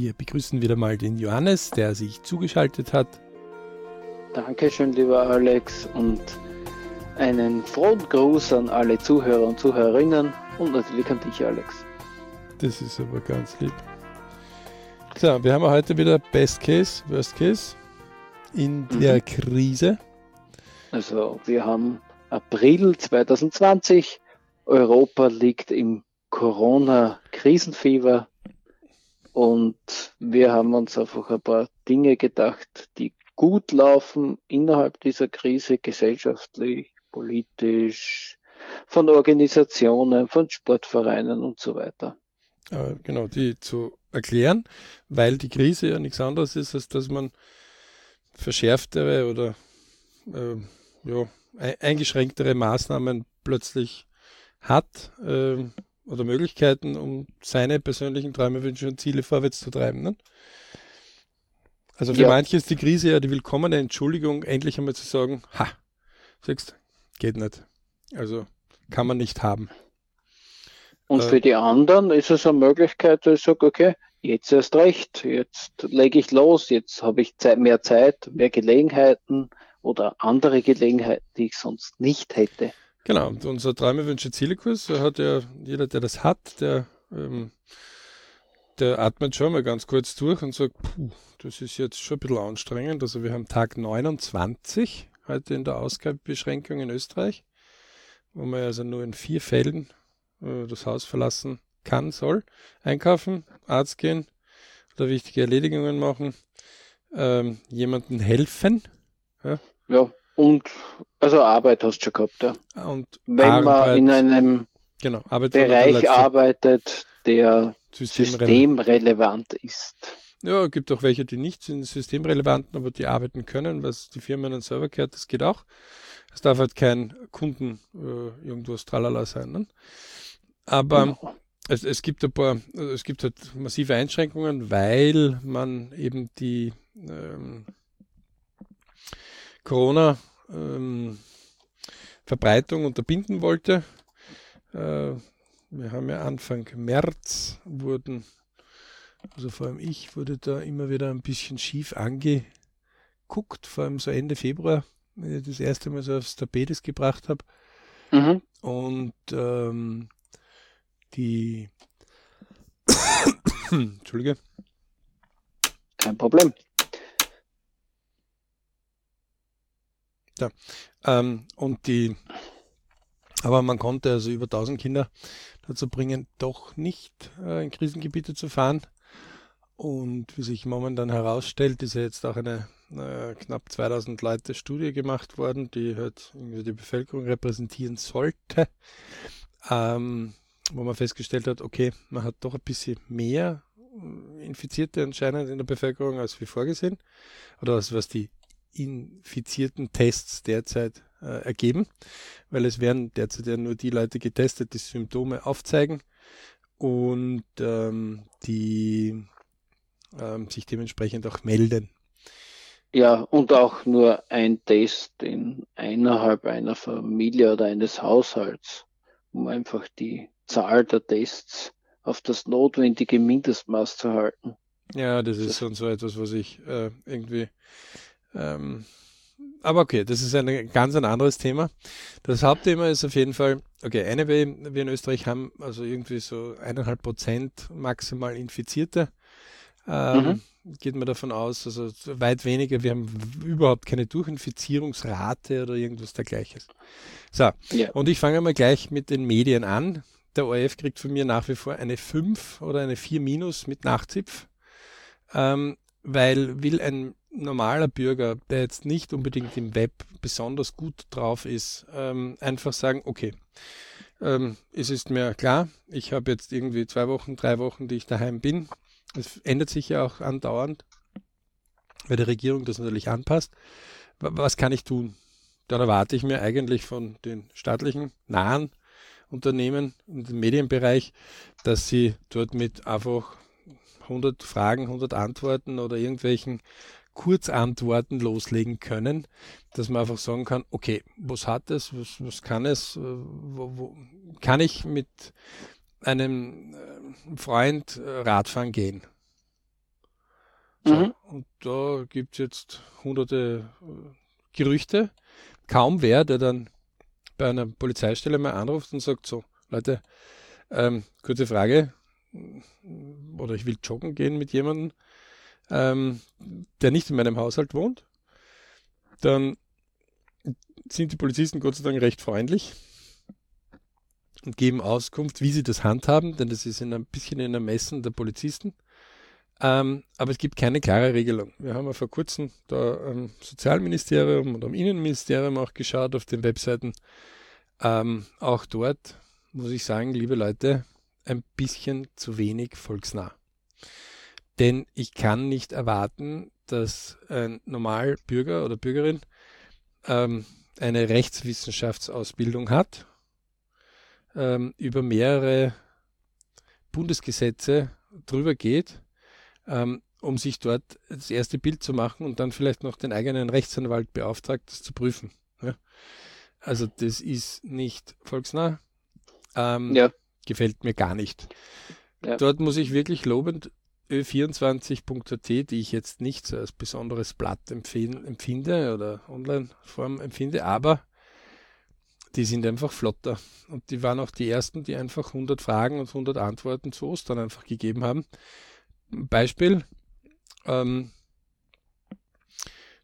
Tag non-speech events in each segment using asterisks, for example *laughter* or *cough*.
Wir begrüßen wieder mal den Johannes, der sich zugeschaltet hat. Dankeschön, lieber Alex, und einen frohen Gruß an alle Zuhörer und Zuhörerinnen und natürlich an dich, Alex. Das ist aber ganz lieb. So, wir haben heute wieder Best Case, Worst Case in mhm. der Krise. Also, wir haben April 2020. Europa liegt im Corona-Krisenfieber. Und wir haben uns einfach ein paar Dinge gedacht, die gut laufen innerhalb dieser Krise, gesellschaftlich, politisch, von Organisationen, von Sportvereinen und so weiter. Äh, genau, die zu erklären, weil die Krise ja nichts anderes ist, als dass man verschärftere oder äh, ja, eingeschränktere Maßnahmen plötzlich hat äh, oder Möglichkeiten, um seine persönlichen Träume, Wünsche und Ziele vorwärts zu treiben. Ne? Also für ja. manche ist die Krise ja die willkommene Entschuldigung, endlich einmal zu sagen, ha, siehst, geht nicht. Also kann man nicht haben. Und äh, für die anderen ist es eine Möglichkeit, dass ich sage, okay, jetzt erst recht, jetzt lege ich los, jetzt habe ich Zeit, mehr Zeit, mehr Gelegenheiten oder andere Gelegenheiten, die ich sonst nicht hätte. Genau, und unser Träume, Wünsche, Ziele-Kurs hat ja jeder, der das hat, der, ähm, der atmet schon mal ganz kurz durch und sagt, puh, das ist jetzt schon ein bisschen anstrengend. Also wir haben Tag 29 heute in der Ausgabebeschränkung in Österreich, wo man also nur in vier Fällen äh, das Haus verlassen kann, soll. Einkaufen, Arzt gehen oder wichtige Erledigungen machen, ähm, jemandem helfen. Ja. ja. Und also Arbeit hast du schon gehabt, ja. Und Wenn Arbeit, man in einem genau, Bereich arbeitet, der systemrelevant ist. Ja, es gibt auch welche, die nicht sind systemrelevant, aber die arbeiten können, was die Firma in den Server kehrt, das geht auch. Es darf halt kein Kunden äh, irgendwas tralala sein. Ne? Aber genau. es, es gibt ein paar, es gibt halt massive Einschränkungen, weil man eben die ähm, Corona ähm, Verbreitung unterbinden wollte. Äh, wir haben ja Anfang März wurden, also vor allem ich wurde da immer wieder ein bisschen schief angeguckt, vor allem so Ende Februar, wenn ich das erste Mal so aufs Tapetes gebracht habe. Mhm. Und ähm, die *coughs* Entschuldige. Kein Problem. Ja. Ähm, und die, aber man konnte also über 1000 Kinder dazu bringen, doch nicht äh, in Krisengebiete zu fahren. Und wie sich momentan herausstellt, ist ja jetzt auch eine äh, knapp 2000 Leute Studie gemacht worden, die halt irgendwie die Bevölkerung repräsentieren sollte, ähm, wo man festgestellt hat, okay, man hat doch ein bisschen mehr äh, Infizierte anscheinend in der Bevölkerung als wie vorgesehen oder als was die infizierten Tests derzeit äh, ergeben, weil es werden derzeit ja nur die Leute getestet, die Symptome aufzeigen und ähm, die ähm, sich dementsprechend auch melden. Ja, und auch nur ein Test in innerhalb einer Familie oder eines Haushalts, um einfach die Zahl der Tests auf das notwendige Mindestmaß zu halten. Ja, das ist schon so etwas, was ich äh, irgendwie ähm, aber okay, das ist ein ganz ein anderes Thema. Das Hauptthema ist auf jeden Fall, okay, eine wir in Österreich haben also irgendwie so eineinhalb Prozent maximal Infizierte. Ähm, mhm. Geht man davon aus, also weit weniger. Wir haben überhaupt keine Durchinfizierungsrate oder irgendwas dergleichen. So, ja. und ich fange mal gleich mit den Medien an. Der ORF kriegt von mir nach wie vor eine 5 oder eine 4 minus mit Nachzipf. Ähm, weil will ein normaler Bürger, der jetzt nicht unbedingt im Web besonders gut drauf ist, ähm, einfach sagen, okay, ähm, es ist mir klar, ich habe jetzt irgendwie zwei Wochen, drei Wochen, die ich daheim bin. Es ändert sich ja auch andauernd, weil die Regierung das natürlich anpasst. Was kann ich tun? Dann erwarte ich mir eigentlich von den staatlichen nahen Unternehmen und dem Medienbereich, dass sie dort mit einfach 100 Fragen, 100 Antworten oder irgendwelchen Kurzantworten loslegen können, dass man einfach sagen kann, okay, was hat es, was, was kann es, äh, wo, wo, kann ich mit einem äh, Freund äh, Radfahren gehen? So, mhm. Und da gibt es jetzt hunderte Gerüchte. Kaum wer, der dann bei einer Polizeistelle mal anruft und sagt so, Leute, ähm, kurze Frage, oder ich will joggen gehen mit jemandem, ähm, der nicht in meinem Haushalt wohnt, dann sind die Polizisten Gott sei Dank recht freundlich und geben Auskunft, wie sie das handhaben, denn das ist in ein bisschen in Ermessen der Polizisten. Ähm, aber es gibt keine klare Regelung. Wir haben ja vor kurzem da am Sozialministerium und am Innenministerium auch geschaut auf den Webseiten. Ähm, auch dort muss ich sagen, liebe Leute, ein bisschen zu wenig volksnah. Denn ich kann nicht erwarten, dass ein Normalbürger oder Bürgerin ähm, eine Rechtswissenschaftsausbildung hat, ähm, über mehrere Bundesgesetze drüber geht, ähm, um sich dort das erste Bild zu machen und dann vielleicht noch den eigenen Rechtsanwalt beauftragt, das zu prüfen. Ja? Also das ist nicht volksnah. Ähm, ja. Gefällt mir gar nicht. Ja. Dort muss ich wirklich lobend Ö24.at, die ich jetzt nicht so als besonderes Blatt empfinde oder Online-Form empfinde, aber die sind einfach flotter. Und die waren auch die ersten, die einfach 100 Fragen und 100 Antworten zu Ostern einfach gegeben haben. Beispiel, ähm,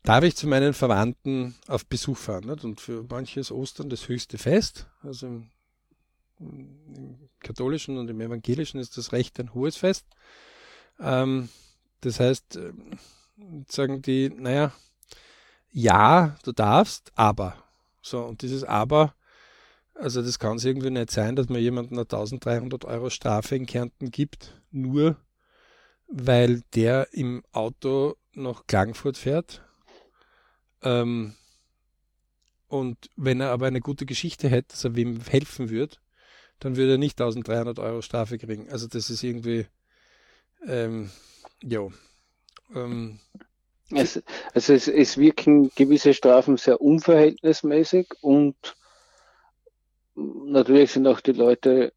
darf ich zu meinen Verwandten auf Besuch fahren? Nicht? Und für manche ist Ostern das höchste Fest. Also im, im katholischen und im evangelischen ist das Recht ein hohes Fest. Ähm, das heißt, äh, sagen die, naja, ja, du darfst, aber. So, und dieses Aber, also das kann es irgendwie nicht sein, dass man jemandem eine 1300 Euro Strafe in Kärnten gibt, nur weil der im Auto nach Klagenfurt fährt. Ähm, und wenn er aber eine gute Geschichte hätte, dass er wem helfen würde, dann würde er nicht 1300 Euro Strafe kriegen. Also das ist irgendwie, ähm, ja. Ähm, es, also es, es wirken gewisse Strafen sehr unverhältnismäßig und natürlich sind auch die Leute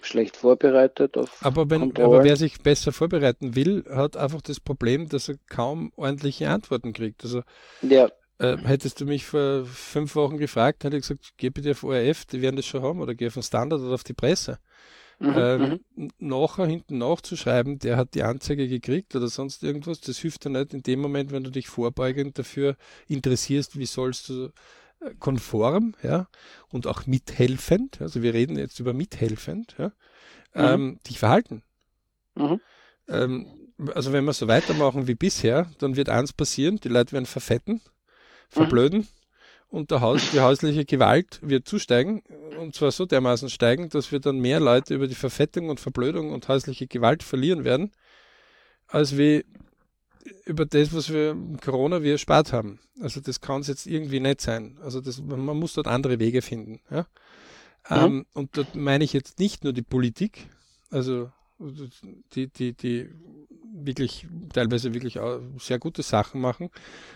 schlecht vorbereitet auf aber, wenn, aber wer sich besser vorbereiten will, hat einfach das Problem, dass er kaum ordentliche Antworten kriegt. Also ja. äh, hättest du mich vor fünf Wochen gefragt, hätte ich gesagt, geh bitte auf ORF, die werden das schon haben, oder geh auf den Standard oder auf die Presse. Mhm, ähm, mhm. nachher hinten nachzuschreiben, der hat die Anzeige gekriegt oder sonst irgendwas, das hilft dir nicht in dem Moment, wenn du dich vorbeugend dafür interessierst, wie sollst du äh, konform, ja, und auch mithelfend, also wir reden jetzt über mithelfend, ja, mhm. ähm, dich verhalten. Mhm. Ähm, also wenn wir so weitermachen wie bisher, dann wird eins passieren, die Leute werden verfetten, verblöden, und der Haus, die häusliche Gewalt wird zusteigen und zwar so dermaßen steigen, dass wir dann mehr Leute über die Verfettung und Verblödung und häusliche Gewalt verlieren werden, als wir über das, was wir Corona wir erspart haben. Also das kann es jetzt irgendwie nicht sein. Also das, man muss dort andere Wege finden. Ja? Mhm. Ähm, und dort meine ich jetzt nicht nur die Politik, also die, die, die wirklich teilweise wirklich sehr gute Sachen machen,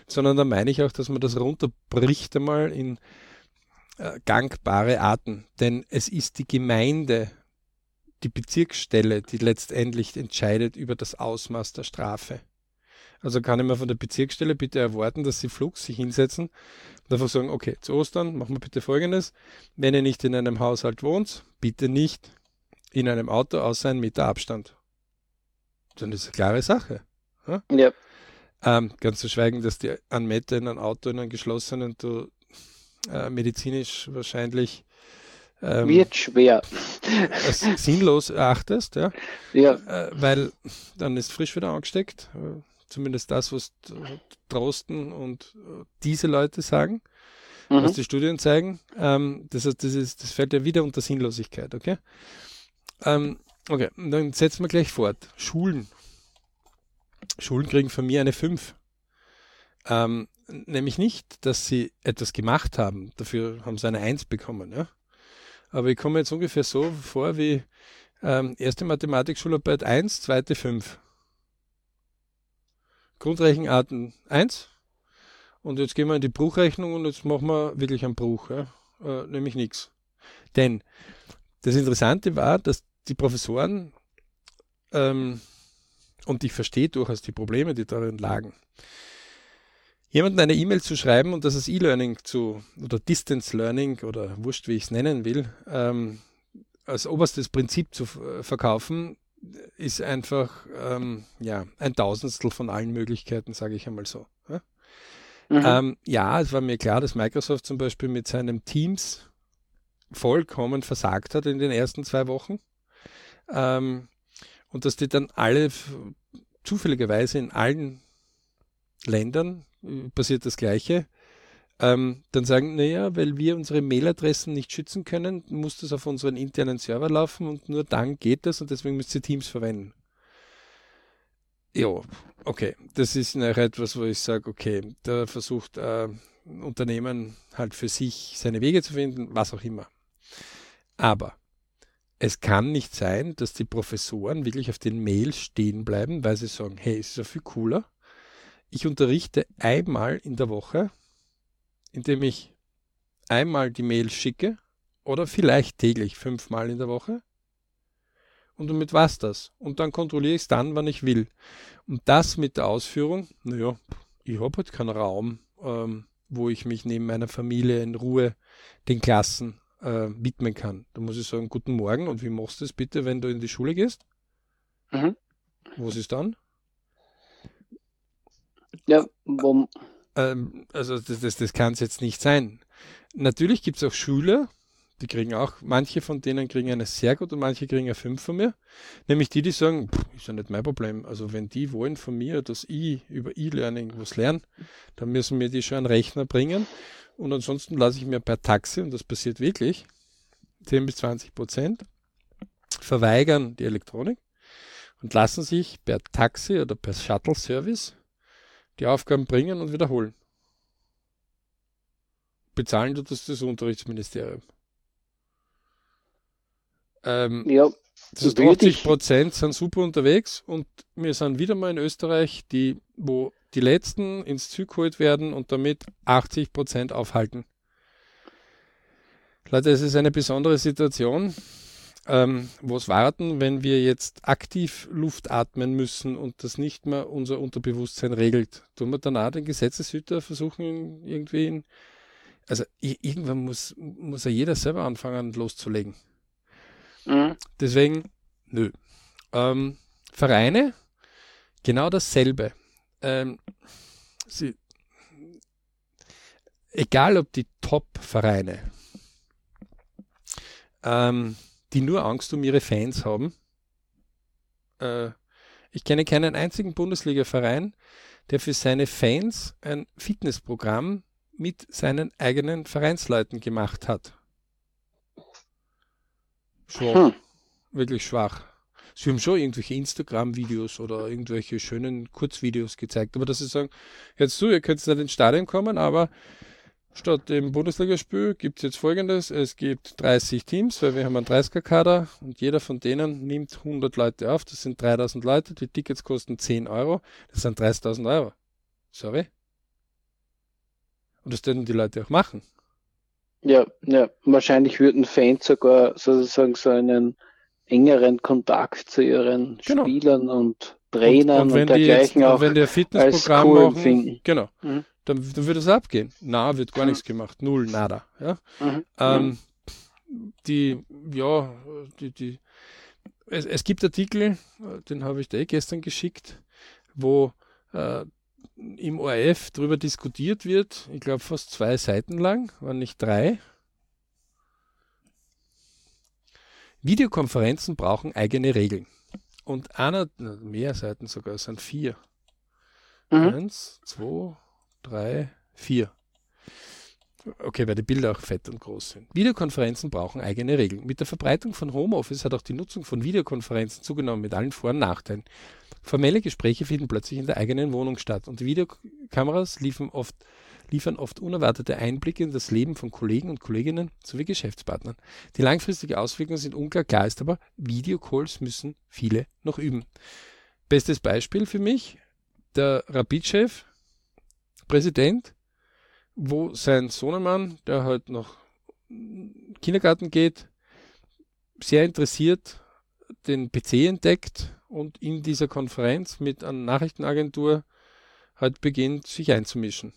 sondern da meine ich auch, dass man das runterbricht einmal in äh, gangbare Arten. Denn es ist die Gemeinde, die Bezirksstelle, die letztendlich entscheidet über das Ausmaß der Strafe. Also kann ich mir von der Bezirksstelle bitte erwarten, dass sie flugs sich hinsetzen und einfach sagen, okay, zu Ostern machen wir bitte folgendes. Wenn ihr nicht in einem Haushalt wohnt, bitte nicht in einem Auto außer einen Meter Abstand. Dann ist es eine klare Sache. Ja. ja. Ähm, ganz zu schweigen, dass die Meter in einem Auto, in einem geschlossenen, du äh, medizinisch wahrscheinlich ähm, wird schwer. sinnlos erachtest, ja. ja. Äh, weil dann ist frisch wieder angesteckt. Äh, zumindest das, was Drosten und äh, diese Leute sagen, mhm. was die Studien zeigen. Ähm, das, heißt, das, ist, das fällt ja wieder unter Sinnlosigkeit, okay? Ähm, okay, dann setzen wir gleich fort. Schulen. Schulen kriegen von mir eine 5. Ähm, nämlich nicht, dass sie etwas gemacht haben. Dafür haben sie eine 1 bekommen. Ja? Aber ich komme jetzt ungefähr so vor wie ähm, erste Mathematik-Schularbeit 1, zweite 5. Grundrechenarten 1. Und jetzt gehen wir in die Bruchrechnung und jetzt machen wir wirklich einen Bruch. Ja? Äh, nämlich nichts. Denn das Interessante war, dass die Professoren ähm, und ich verstehe durchaus die Probleme, die darin lagen. Jemanden eine E-Mail zu schreiben und das als E-Learning zu oder Distance Learning oder wurscht, wie ich es nennen will, ähm, als oberstes Prinzip zu verkaufen, ist einfach ähm, ja, ein Tausendstel von allen Möglichkeiten, sage ich einmal so. Ja? Mhm. Ähm, ja, es war mir klar, dass Microsoft zum Beispiel mit seinem Teams vollkommen versagt hat in den ersten zwei Wochen. Ähm, und dass die dann alle zufälligerweise in allen Ländern äh, passiert das Gleiche, ähm, dann sagen, naja, weil wir unsere Mailadressen nicht schützen können, muss das auf unseren internen Server laufen und nur dann geht das und deswegen müsst ihr Teams verwenden. Ja, okay. Das ist nachher etwas, wo ich sage, okay, da versucht äh, ein Unternehmen halt für sich seine Wege zu finden, was auch immer. Aber es kann nicht sein, dass die Professoren wirklich auf den Mails stehen bleiben, weil sie sagen, hey, ist ja viel cooler. Ich unterrichte einmal in der Woche indem ich einmal die Mails schicke oder vielleicht täglich fünfmal in der Woche. Und damit war's das. Und dann kontrolliere ich es dann, wann ich will. Und das mit der Ausführung, naja, ich habe halt keinen Raum, ähm, wo ich mich neben meiner Familie in Ruhe den Klassen äh, widmen kann. Da muss ich sagen, guten Morgen und wie machst du es bitte, wenn du in die Schule gehst? Mhm. Was ist dann? Ja, ähm, also das, das, das kann es jetzt nicht sein. Natürlich gibt es auch Schüler, die kriegen auch, manche von denen kriegen eine sehr gut und manche kriegen eine 5 von mir. Nämlich die, die sagen, ist ja nicht mein Problem. Also wenn die wollen von mir, dass ich über E-Learning was lerne, dann müssen mir die schon einen Rechner bringen. Und ansonsten lasse ich mir per Taxi, und das passiert wirklich, 10 bis 20 Prozent, verweigern die Elektronik und lassen sich per Taxi oder per Shuttle-Service die Aufgaben bringen und wiederholen. Bezahlen tut das das Unterrichtsministerium. Ähm, ja, das heißt, 80 Prozent sind super unterwegs und wir sind wieder mal in Österreich, die, wo die Letzten ins Zug geholt werden und damit 80 Prozent aufhalten. Leute, es ist eine besondere Situation ähm, was warten, wenn wir jetzt aktiv Luft atmen müssen und das nicht mehr unser Unterbewusstsein regelt? Tun wir danach den Gesetzeshüter versuchen, irgendwie in, also irgendwann muss, muss ja jeder selber anfangen loszulegen. Mhm. Deswegen, nö. Ähm, Vereine, genau dasselbe. Ähm, sie, egal ob die Top-Vereine, ähm, die nur Angst um ihre Fans haben. Äh, ich kenne keinen einzigen Bundesliga-Verein, der für seine Fans ein Fitnessprogramm mit seinen eigenen Vereinsleuten gemacht hat. Schwach. Hm. Wirklich schwach. Sie haben schon irgendwelche Instagram-Videos oder irgendwelche schönen Kurzvideos gezeigt, aber dass sie sagen, jetzt du, ihr könnt nicht ins Stadion kommen, aber Statt dem Bundesligaspiel gibt es jetzt folgendes. Es gibt 30 Teams, weil wir haben einen 30er-Kader und jeder von denen nimmt 100 Leute auf. Das sind 3000 Leute. Die Tickets kosten 10 Euro. Das sind 30.000 Euro. Sorry. Und das würden die Leute auch machen. Ja, ja, wahrscheinlich würden Fans sogar sozusagen so einen engeren Kontakt zu ihren genau. Spielern und Trainern und, und, und dergleichen jetzt, auch wenn der Fitnessprogramm cool machen, finden. Genau. Mhm dann, dann würde es abgehen. Na, wird gar mhm. nichts gemacht. Null, nada. Ja? Mhm. Ähm, die, ja, die, die, es, es gibt Artikel, den habe ich dir eh gestern geschickt, wo äh, im ORF darüber diskutiert wird, ich glaube fast zwei Seiten lang, waren nicht drei. Videokonferenzen brauchen eigene Regeln. Und einer, mehr Seiten sogar, es sind vier. Mhm. Eins, zwei, drei, vier. Okay, weil die Bilder auch fett und groß sind. Videokonferenzen brauchen eigene Regeln. Mit der Verbreitung von Homeoffice hat auch die Nutzung von Videokonferenzen zugenommen mit allen Vor- und Nachteilen. Formelle Gespräche finden plötzlich in der eigenen Wohnung statt und Videokameras liefern oft, liefern oft unerwartete Einblicke in das Leben von Kollegen und Kolleginnen sowie Geschäftspartnern. Die langfristige Auswirkungen sind unklar, klar ist aber, Videocalls müssen viele noch üben. Bestes Beispiel für mich, der Rapid-Chef Präsident, wo sein Sohnemann, der halt noch Kindergarten geht, sehr interessiert den PC entdeckt und in dieser Konferenz mit einer Nachrichtenagentur halt beginnt, sich einzumischen.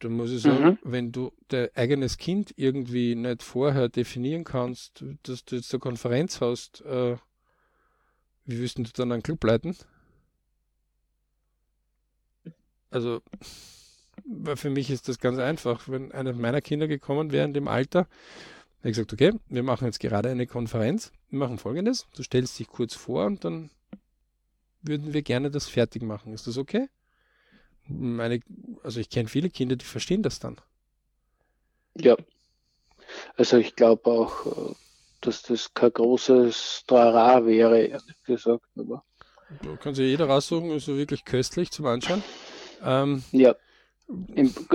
Da muss ich sagen, mhm. wenn du dein eigenes Kind irgendwie nicht vorher definieren kannst, dass du jetzt eine Konferenz hast, äh, wie willst du dann einen Club leiten? Also, für mich ist das ganz einfach. Wenn einer meiner Kinder gekommen wäre in dem Alter, ich gesagt, okay, wir machen jetzt gerade eine Konferenz. Wir machen folgendes. Du stellst dich kurz vor und dann würden wir gerne das fertig machen. Ist das okay? Meine, also ich kenne viele Kinder, die verstehen das dann. Ja. Also ich glaube auch, äh, dass das kein großes Trara wäre, ehrlich gesagt. Aber da kann sich jeder raussuchen, ist also wirklich köstlich zum Anschauen. Ähm, ja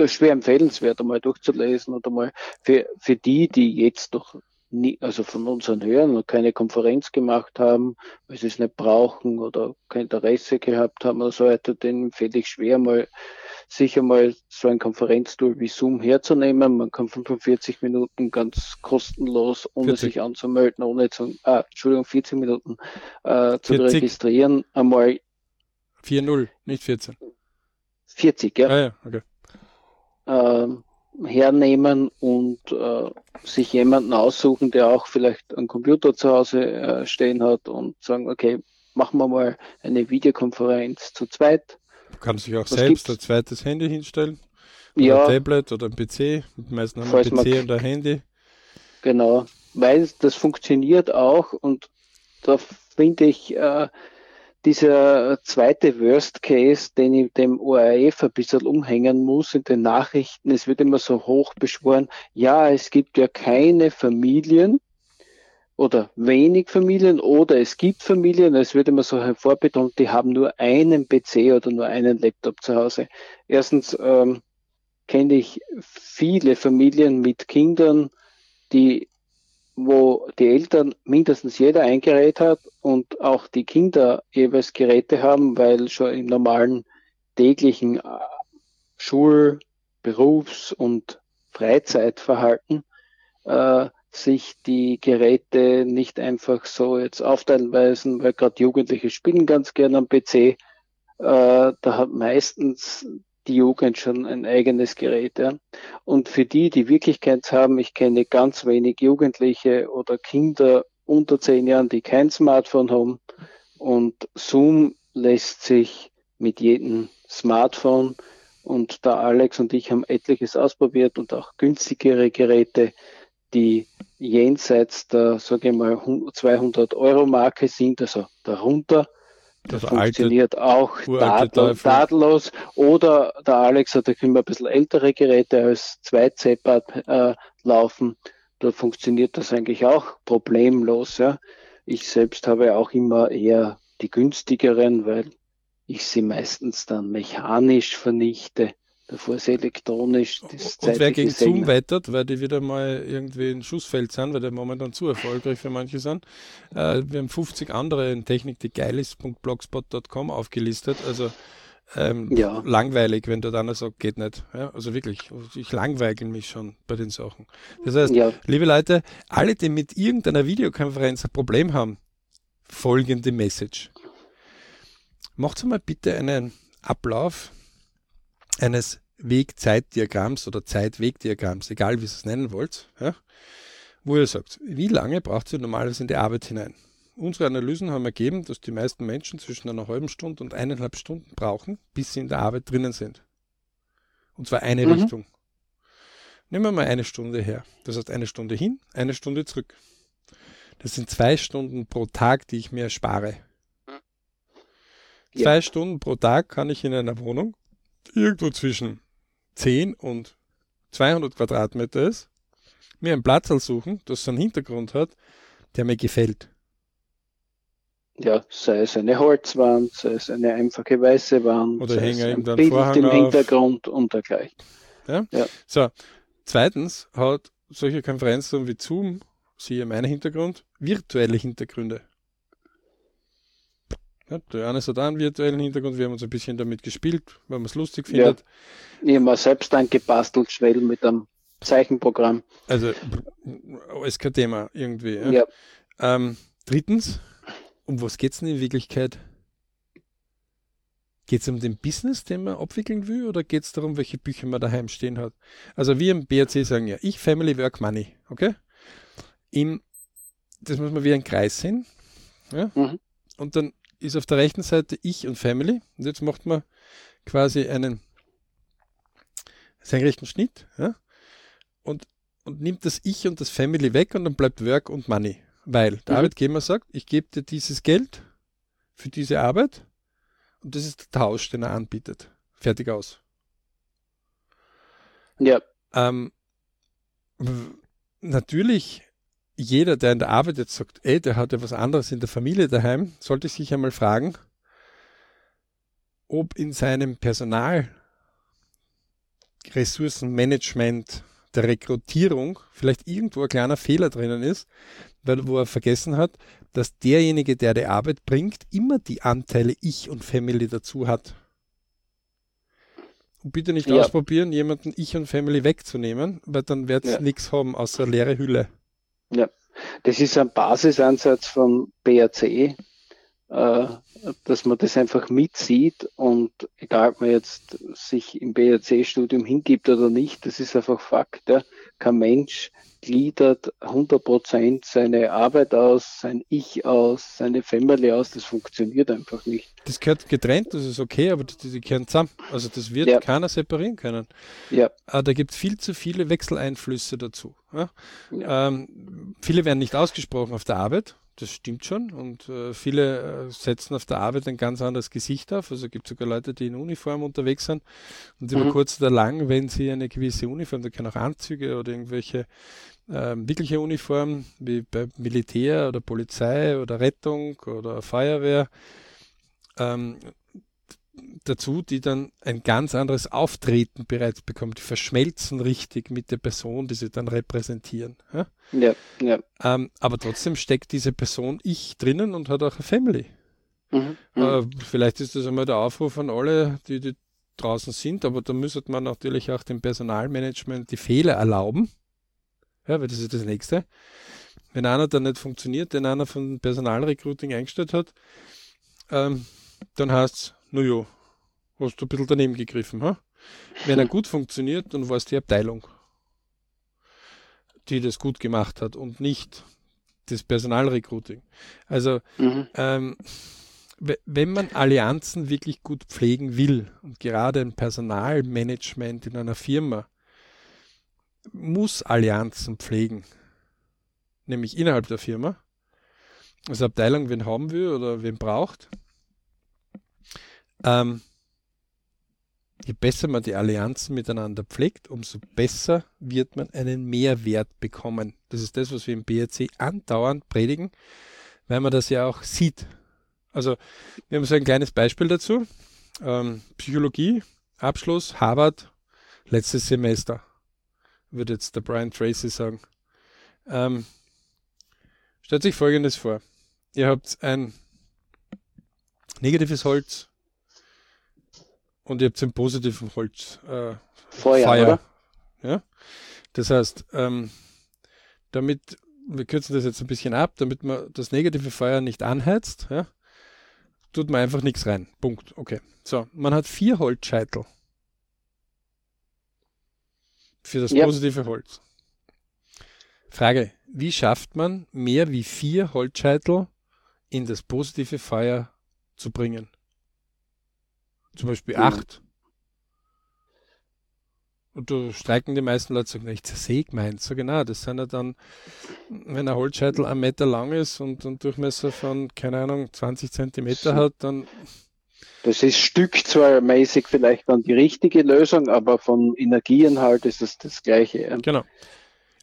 schwer empfehlenswert, einmal durchzulesen oder mal für, für die, die jetzt doch nie, also von unseren Hörern noch keine Konferenz gemacht haben, weil sie es nicht brauchen oder kein Interesse gehabt haben oder so weiter, den empfehle ich schwer mal sicher mal so ein Konferenztool wie Zoom herzunehmen. Man kann 45 Minuten ganz kostenlos, ohne 40. sich anzumelden, ohne zu, ah, Entschuldigung, 40 Minuten äh, zu 40. registrieren, einmal 4-0, nicht 14. 40, ja. Ah, ja okay. Ähm, hernehmen und äh, sich jemanden aussuchen, der auch vielleicht einen Computer zu Hause äh, stehen hat und sagen, okay, machen wir mal eine Videokonferenz zu zweit. Du kannst dich auch Was selbst gibt's? ein zweites Handy hinstellen. Oder ja. ein Tablet oder ein PC. Die meisten haben ein PC und ein Handy. Genau, weil das funktioniert auch und da finde ich, äh, dieser zweite Worst Case, den ich dem ORF ein bisschen umhängen muss in den Nachrichten, es wird immer so hoch beschworen, ja, es gibt ja keine Familien oder wenig Familien oder es gibt Familien, es wird immer so hervorbetont, die haben nur einen PC oder nur einen Laptop zu Hause. Erstens ähm, kenne ich viele Familien mit Kindern, die wo die Eltern mindestens jeder ein Gerät hat und auch die Kinder jeweils Geräte haben, weil schon im normalen täglichen äh, Schul-, Berufs- und Freizeitverhalten äh, sich die Geräte nicht einfach so jetzt aufteilen weisen, weil gerade Jugendliche spielen ganz gerne am PC. Äh, da hat meistens die Jugend schon ein eigenes Gerät. Ja. Und für die, die wirklich keins haben, ich kenne ganz wenig Jugendliche oder Kinder unter zehn Jahren, die kein Smartphone haben. Und Zoom lässt sich mit jedem Smartphone und da Alex und ich haben etliches ausprobiert und auch günstigere Geräte, die jenseits der, sage ich mal, 200 Euro Marke sind, also darunter, das, das funktioniert alte, auch tadel, tadellos. Oder der Alex hat, da können wir ein bisschen ältere Geräte als 2 Zeppard äh, laufen. Da funktioniert das eigentlich auch problemlos. Ja. Ich selbst habe auch immer eher die günstigeren, weil ich sie meistens dann mechanisch vernichte bevor es elektronisch das Und wer gegen Zoom wettert, weil die wieder mal irgendwie ein Schussfeld sind, weil die momentan zu erfolgreich für manche sind. Äh, wir haben 50 andere in Technik, die geil ist.blogspot.com aufgelistet. Also ähm, ja. langweilig, wenn der dann sagt, geht nicht. Ja, also wirklich, ich langweile mich schon bei den Sachen. Das heißt, ja. liebe Leute, alle, die mit irgendeiner Videokonferenz ein Problem haben, folgende Message. Macht mal bitte einen Ablauf eines Weg-Zeit-Diagramms oder Zeit-Weg-Diagramms, egal wie ihr es nennen wollt, ja, wo ihr sagt, wie lange braucht ihr normalerweise in die Arbeit hinein? Unsere Analysen haben ergeben, dass die meisten Menschen zwischen einer halben Stunde und eineinhalb Stunden brauchen, bis sie in der Arbeit drinnen sind. Und zwar eine mhm. Richtung. Nehmen wir mal eine Stunde her. Das heißt eine Stunde hin, eine Stunde zurück. Das sind zwei Stunden pro Tag, die ich mir erspare. Ja. Zwei Stunden pro Tag kann ich in einer Wohnung irgendwo zwischen 10 und 200 Quadratmeter ist, mir einen Platz suchen, das so einen Hintergrund hat, der mir gefällt. Ja, sei es eine Holzwand, sei es eine einfache weiße Wand, oder hänge dann Bild Vorhang im Hintergrund und dergleichen. Ja? ja? So, zweitens hat solche Konferenzen wie Zoom, siehe mein Hintergrund, virtuelle Hintergründe. Ja, der Johannes hat einen virtuellen Hintergrund, wir haben uns ein bisschen damit gespielt, weil man es lustig findet. Ja, ich habe mir selbst ein gebastelt, schnell mit einem Zeichenprogramm. Also, ist kein Thema irgendwie. Ja. ja. Ähm, drittens, um was geht es denn in Wirklichkeit? Geht es um den Business, den man abwickeln will, oder geht es darum, welche Bücher man daheim stehen hat? Also wir im BRC sagen ja, ich, Family, Work, Money, okay? Im, das muss man wie ein Kreis sehen. Ja? Mhm. Und dann ist auf der rechten Seite ich und Family. Und jetzt macht man quasi einen senkrechten Schnitt ja? und, und nimmt das Ich und das Family weg und dann bleibt Work und Money. Weil der mhm. Arbeitgeber sagt, ich gebe dir dieses Geld für diese Arbeit und das ist der Tausch, den er anbietet. Fertig aus. Ja. Ähm, natürlich, jeder, der in der Arbeit jetzt sagt, ey, der hat ja was anderes in der Familie daheim, sollte sich einmal fragen, ob in seinem Personal Ressourcenmanagement der Rekrutierung vielleicht irgendwo ein kleiner Fehler drinnen ist, weil wo er vergessen hat, dass derjenige, der die Arbeit bringt, immer die Anteile Ich und Family dazu hat. Und bitte nicht ja. ausprobieren, jemanden Ich und Family wegzunehmen, weil dann wird es ja. nichts haben außer leere Hülle. Ja, das ist ein Basisansatz von BRC, äh, dass man das einfach mitsieht und egal ob man jetzt sich im BRC-Studium hingibt oder nicht, das ist einfach Fakt. Ja. Kein Mensch gliedert 100% seine Arbeit aus, sein Ich aus, seine Family aus, das funktioniert einfach nicht. Das gehört getrennt, das ist okay, aber die, die gehören zusammen. Also das wird ja. keiner separieren können. Ja. Aber da gibt es viel zu viele Wechseleinflüsse dazu. Ja. Ähm, viele werden nicht ausgesprochen auf der Arbeit, das stimmt schon. Und äh, viele äh, setzen auf der Arbeit ein ganz anderes Gesicht auf. Also gibt sogar Leute, die in Uniform unterwegs sind und über mhm. kurz oder lang, wenn sie eine gewisse Uniform, da können auch Anzüge oder irgendwelche äh, wirkliche Uniformen wie bei Militär oder Polizei oder Rettung oder Feuerwehr ähm, dazu, die dann ein ganz anderes Auftreten bereits bekommen. Die verschmelzen richtig mit der Person, die sie dann repräsentieren. Ja, ja. ja. Ähm, aber trotzdem steckt diese Person ich drinnen und hat auch eine Family. Mhm, mhm, äh, vielleicht ist das einmal der Aufruf an alle, die, die draußen sind, aber da müsste man natürlich auch dem Personalmanagement die Fehler erlauben. Ja, weil das ist das Nächste. Wenn einer dann nicht funktioniert, den einer von Personalrecruiting eingestellt hat, ähm, dann heißt es, naja, hast du ein bisschen daneben gegriffen. Ha? Wenn er *laughs* gut funktioniert, dann war es die Abteilung, die das gut gemacht hat und nicht das Personalrecruiting. Also, mhm. ähm, wenn man Allianzen wirklich gut pflegen will und gerade ein Personalmanagement in einer Firma muss Allianzen pflegen, nämlich innerhalb der Firma, also Abteilung wen haben will oder wen braucht, ähm, je besser man die Allianzen miteinander pflegt, umso besser wird man einen Mehrwert bekommen. Das ist das, was wir im BRC andauernd predigen, weil man das ja auch sieht. Also, wir haben so ein kleines Beispiel dazu. Ähm, Psychologie, Abschluss, Harvard, letztes Semester, würde jetzt der Brian Tracy sagen. Ähm, stellt sich Folgendes vor. Ihr habt ein negatives Holz, und ihr habt ein positiven Holz. Äh, Feuer, Feuer. Ja? Das heißt, ähm, damit, wir kürzen das jetzt ein bisschen ab, damit man das negative Feuer nicht anheizt, ja, tut man einfach nichts rein. Punkt. Okay. So, man hat vier Holzscheitel für das ja. positive Holz. Frage, wie schafft man mehr wie vier Holzscheitel in das positive Feuer zu bringen? Zum Beispiel mhm. acht. Und da streiken die meisten Leute sagen, ich zersäge meins. So genau, das sind ja dann, wenn ein Holzscheitel einen Meter lang ist und einen Durchmesser von, keine Ahnung, 20 Zentimeter hat, dann. Das ist stückzahlmäßig vielleicht dann die richtige Lösung, aber vom Energieinhalt ist es das Gleiche. Genau.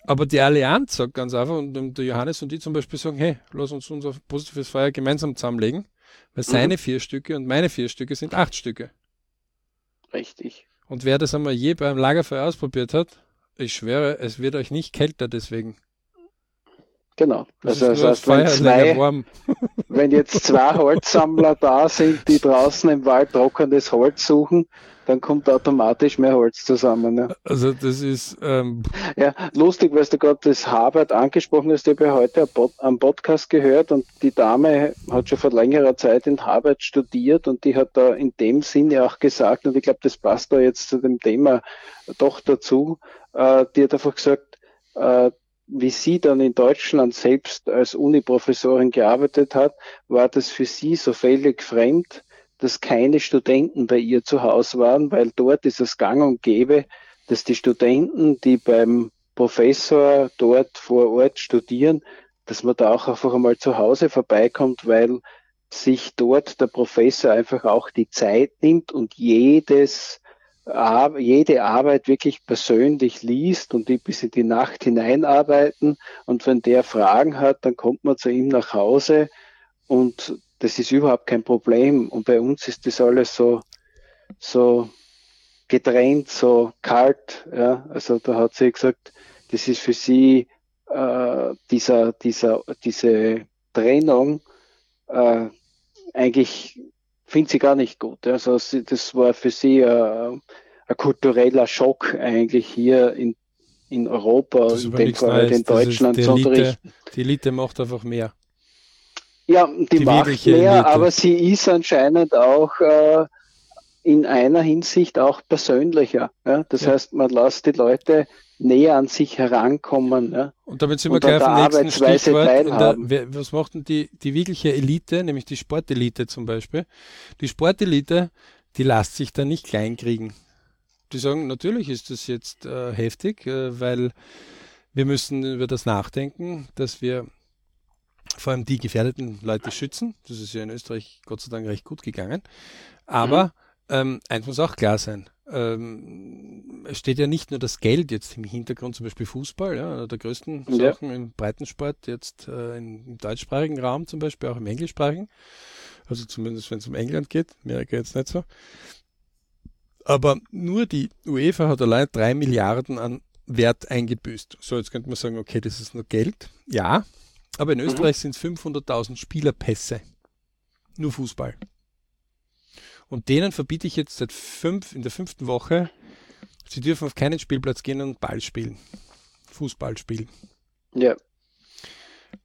Aber die Allianz sagt ganz einfach, und der Johannes und die zum Beispiel sagen, hey, lass uns unser positives Feuer gemeinsam zusammenlegen. Weil mhm. seine vier Stücke und meine vier Stücke sind acht Stücke. Richtig. Und wer das einmal je beim Lagerfeuer ausprobiert hat, ich schwöre, es wird euch nicht kälter deswegen. Genau. Das also das heißt, wenn, zwei, *laughs* wenn jetzt zwei Holzsammler da sind, die draußen im Wald trockenes Holz suchen, dann kommt automatisch mehr Holz zusammen. Ja. Also das ist ähm ja lustig, weil du gerade das Harvard angesprochen hast. Ich habe heute am Podcast gehört und die Dame hat schon vor längerer Zeit in Harvard studiert und die hat da in dem Sinne auch gesagt und ich glaube, das passt da jetzt zu dem Thema doch dazu. Äh, die hat einfach gesagt, äh, wie sie dann in Deutschland selbst als Uniprofessorin gearbeitet hat, war das für sie so völlig fremd, dass keine Studenten bei ihr zu Hause waren, weil dort ist es gang und gäbe, dass die Studenten, die beim Professor dort vor Ort studieren, dass man da auch einfach einmal zu Hause vorbeikommt, weil sich dort der Professor einfach auch die Zeit nimmt und jedes jede Arbeit wirklich persönlich liest und die bis in die Nacht hineinarbeiten. Und wenn der Fragen hat, dann kommt man zu ihm nach Hause und das ist überhaupt kein Problem. Und bei uns ist das alles so, so getrennt, so kalt. Ja? Also da hat sie gesagt, das ist für sie äh, dieser, dieser, diese Trennung äh, eigentlich finde sie gar nicht gut. Also das war für sie äh, ein kultureller Schock eigentlich hier in, in Europa, in dem Fall halt in Deutschland zu unterrichten. Die Elite macht einfach mehr. Ja, die, die macht mehr, Elite. aber sie ist anscheinend auch äh, in einer Hinsicht auch persönlicher. Ja? Das ja. heißt, man lässt die Leute näher an sich herankommen. Ja? Und damit sind wir gleich auf dem nächsten Stichwort. Der, was macht denn die, die wirkliche Elite, nämlich die Sportelite zum Beispiel? Die Sportelite, die lässt sich da nicht kleinkriegen. Die sagen, natürlich ist das jetzt äh, heftig, äh, weil wir müssen über das nachdenken, dass wir vor allem die gefährdeten Leute schützen. Das ist ja in Österreich Gott sei Dank recht gut gegangen. Aber mhm. ähm, eins muss auch klar sein ähm, es steht ja nicht nur das Geld jetzt im Hintergrund, zum Beispiel Fußball, ja, einer der größten ja. Sachen im Breitensport, jetzt äh, im deutschsprachigen Raum zum Beispiel, auch im englischsprachigen. Also zumindest wenn es um England geht, Amerika jetzt nicht so. Aber nur die UEFA hat allein drei Milliarden an Wert eingebüßt. So, jetzt könnte man sagen, okay, das ist nur Geld. Ja, aber in mhm. Österreich mhm. sind es 500.000 Spielerpässe. Nur Fußball. Und denen verbiete ich jetzt seit fünf, in der fünften Woche, sie dürfen auf keinen Spielplatz gehen und Ball spielen. Fußball spielen. Ja.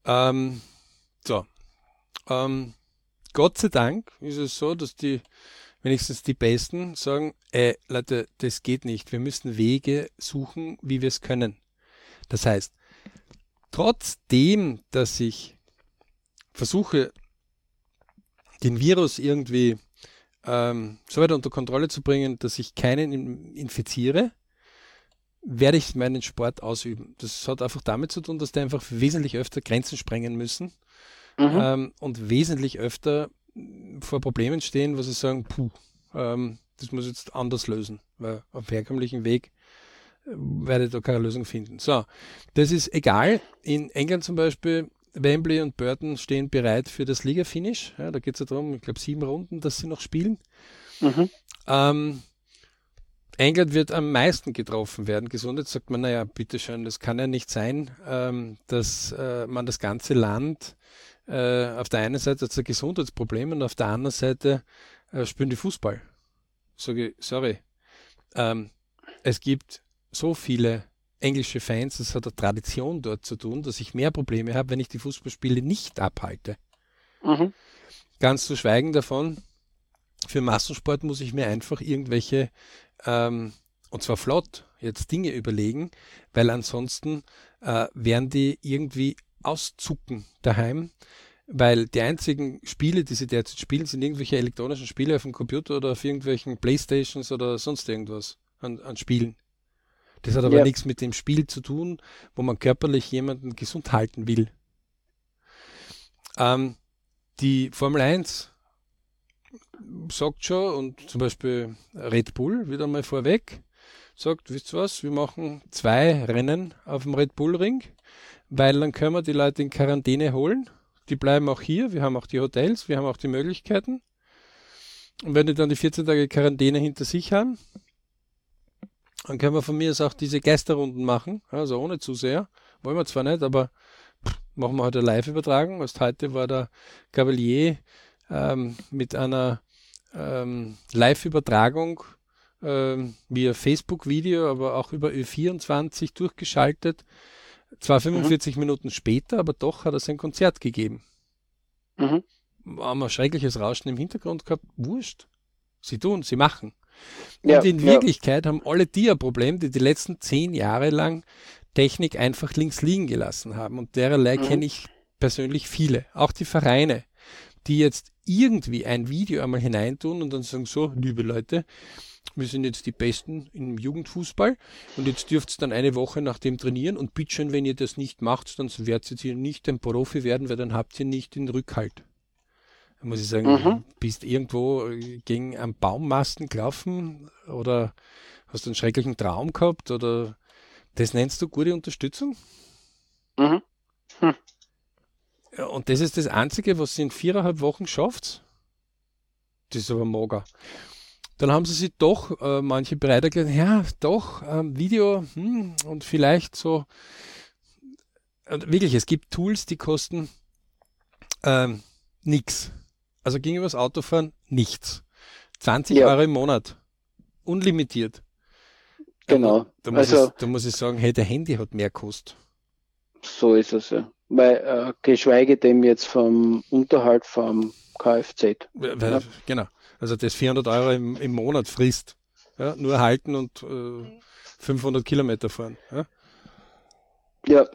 Ähm, so. Ähm, Gott sei Dank ist es so, dass die wenigstens die Besten sagen, ey, Leute, das geht nicht. Wir müssen Wege suchen, wie wir es können. Das heißt, trotzdem, dass ich versuche, den Virus irgendwie ähm, so weit unter Kontrolle zu bringen, dass ich keinen infiziere, werde ich meinen Sport ausüben. Das hat einfach damit zu tun, dass die einfach wesentlich öfter Grenzen sprengen müssen mhm. ähm, und wesentlich öfter vor Problemen stehen, wo sie sagen, puh, ähm, das muss ich jetzt anders lösen, weil auf herkömmlichen Weg äh, werde ich da keine Lösung finden. So, das ist egal. In England zum Beispiel Wembley und Burton stehen bereit für das Liga-Finish. Ja, da geht es ja darum, ich glaube, sieben Runden, dass sie noch spielen. Mhm. Ähm, England wird am meisten getroffen werden. Gesundheit sagt man, naja, bitteschön, das kann ja nicht sein, ähm, dass äh, man das ganze Land äh, auf der einen Seite hat ein Gesundheitsproblem und auf der anderen Seite äh, spielen die Fußball. Sage, sorry. Ähm, es gibt so viele englische Fans, das hat eine Tradition dort zu tun, dass ich mehr Probleme habe, wenn ich die Fußballspiele nicht abhalte. Mhm. Ganz zu schweigen davon, für Massensport muss ich mir einfach irgendwelche, ähm, und zwar flott, jetzt Dinge überlegen, weil ansonsten äh, werden die irgendwie auszucken daheim, weil die einzigen Spiele, die sie derzeit spielen, sind irgendwelche elektronischen Spiele auf dem Computer oder auf irgendwelchen Playstations oder sonst irgendwas an, an Spielen. Das hat aber ja. nichts mit dem Spiel zu tun, wo man körperlich jemanden gesund halten will. Ähm, die Formel 1 sagt schon, und zum Beispiel Red Bull wieder mal vorweg, sagt, wisst ihr was, wir machen zwei Rennen auf dem Red Bull Ring, weil dann können wir die Leute in Quarantäne holen. Die bleiben auch hier, wir haben auch die Hotels, wir haben auch die Möglichkeiten. Und wenn die dann die 14 Tage Quarantäne hinter sich haben, dann können wir von mir aus auch diese Geisterrunden machen, also ohne Zuseher. Wollen wir zwar nicht, aber machen wir heute eine Live-Übertragung. Erst heute war der Cavalier ähm, mit einer ähm, Live-Übertragung ähm, via Facebook-Video, aber auch über Ö24 durchgeschaltet. Zwar 45 mhm. Minuten später, aber doch hat er sein Konzert gegeben. Mhm. Haben wir schreckliches Rauschen im Hintergrund gehabt. Wurscht. Sie tun, sie machen. Ja, und in ja. Wirklichkeit haben alle die ein Problem, die die letzten zehn Jahre lang Technik einfach links liegen gelassen haben. Und dererlei mhm. kenne ich persönlich viele. Auch die Vereine, die jetzt irgendwie ein Video einmal hineintun und dann sagen so, liebe Leute, wir sind jetzt die Besten im Jugendfußball und jetzt dürft ihr dann eine Woche nach dem trainieren und bitteschön, wenn ihr das nicht macht, dann werdet ihr nicht ein Profi werden, weil dann habt ihr nicht den Rückhalt. Muss ich sagen, mhm. bist irgendwo gegen einen Baummasten gelaufen oder hast du einen schrecklichen Traum gehabt oder das nennst du gute Unterstützung? Mhm. Hm. Und das ist das Einzige, was sie in viereinhalb Wochen schafft. Das ist aber mager. Dann haben sie sich doch äh, manche bereit erklärt, ja, doch, ähm, Video hm, und vielleicht so. Und wirklich, es gibt Tools, die kosten ähm, nichts. Also gegenüber das Autofahren nichts. 20 ja. Euro im Monat. Unlimitiert. Genau. Da, muss also, ich, da muss ich sagen, hey, der Handy hat mehr Kost. So ist es ja. Weil, äh, geschweige denn jetzt vom Unterhalt vom Kfz. Ja, genau. Also das 400 Euro im, im Monat frisst. Ja, nur halten und äh, 500 Kilometer fahren. Ja? ja.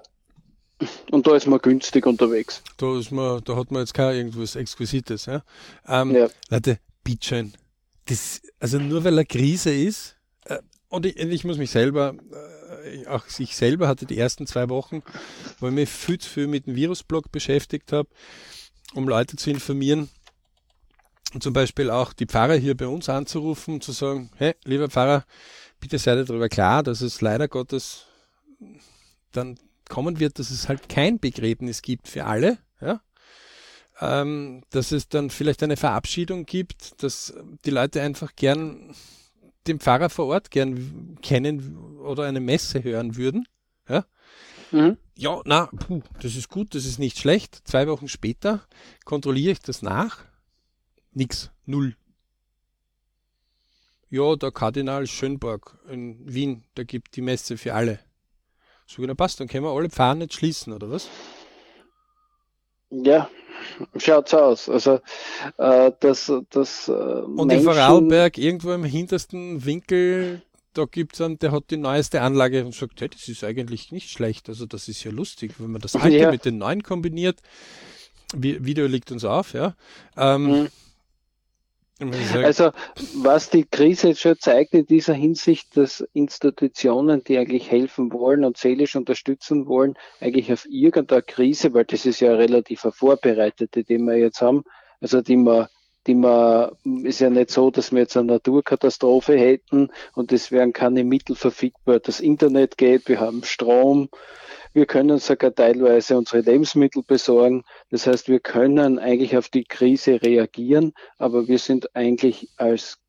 Und da ist man günstig unterwegs. Da, ist man, da hat man jetzt kein irgendwas Exquisites. Ja? Ähm, ja. Leute, bitteschön. Das, also nur weil eine Krise ist, äh, und ich, ich, muss mich selber, äh, auch ich selber hatte die ersten zwei Wochen, wo ich mich viel zu viel mit dem Virusblog beschäftigt habe, um Leute zu informieren, und zum Beispiel auch die Pfarrer hier bei uns anzurufen und zu sagen, hey, lieber Pfarrer, bitte seid darüber klar, dass es leider Gottes dann kommen wird, dass es halt kein Begräbnis gibt für alle, ja? Ähm, dass es dann vielleicht eine Verabschiedung gibt, dass die Leute einfach gern den Pfarrer vor Ort gern kennen oder eine Messe hören würden, ja? Mhm. Ja, na, puh, das ist gut, das ist nicht schlecht. Zwei Wochen später kontrolliere ich das nach Nix. Null. Ja, der Kardinal Schönborg in Wien, der gibt die Messe für alle. So, na passt, dann können wir alle Pfarren nicht schließen, oder was? Ja, schaut's aus. Also, äh, das, das, äh, Und Menschen... in Vorarlberg, irgendwo im hintersten Winkel, da gibt's einen, der hat die neueste Anlage und sagt, hey, das ist eigentlich nicht schlecht. Also, das ist ja lustig, wenn man das alte ja. mit den neuen kombiniert. Video liegt uns auf, ja. Ähm, mhm. Also was die Krise jetzt schon zeigt in dieser Hinsicht, dass Institutionen, die eigentlich helfen wollen und seelisch unterstützen wollen, eigentlich auf irgendeine Krise, weil das ist ja relativ eine vorbereitete, die wir jetzt haben, also die wir die man, ist ja nicht so, dass wir jetzt eine Naturkatastrophe hätten und es wären keine Mittel verfügbar. Das Internet geht, wir haben Strom, wir können sogar teilweise unsere Lebensmittel besorgen. Das heißt, wir können eigentlich auf die Krise reagieren, aber wir sind eigentlich als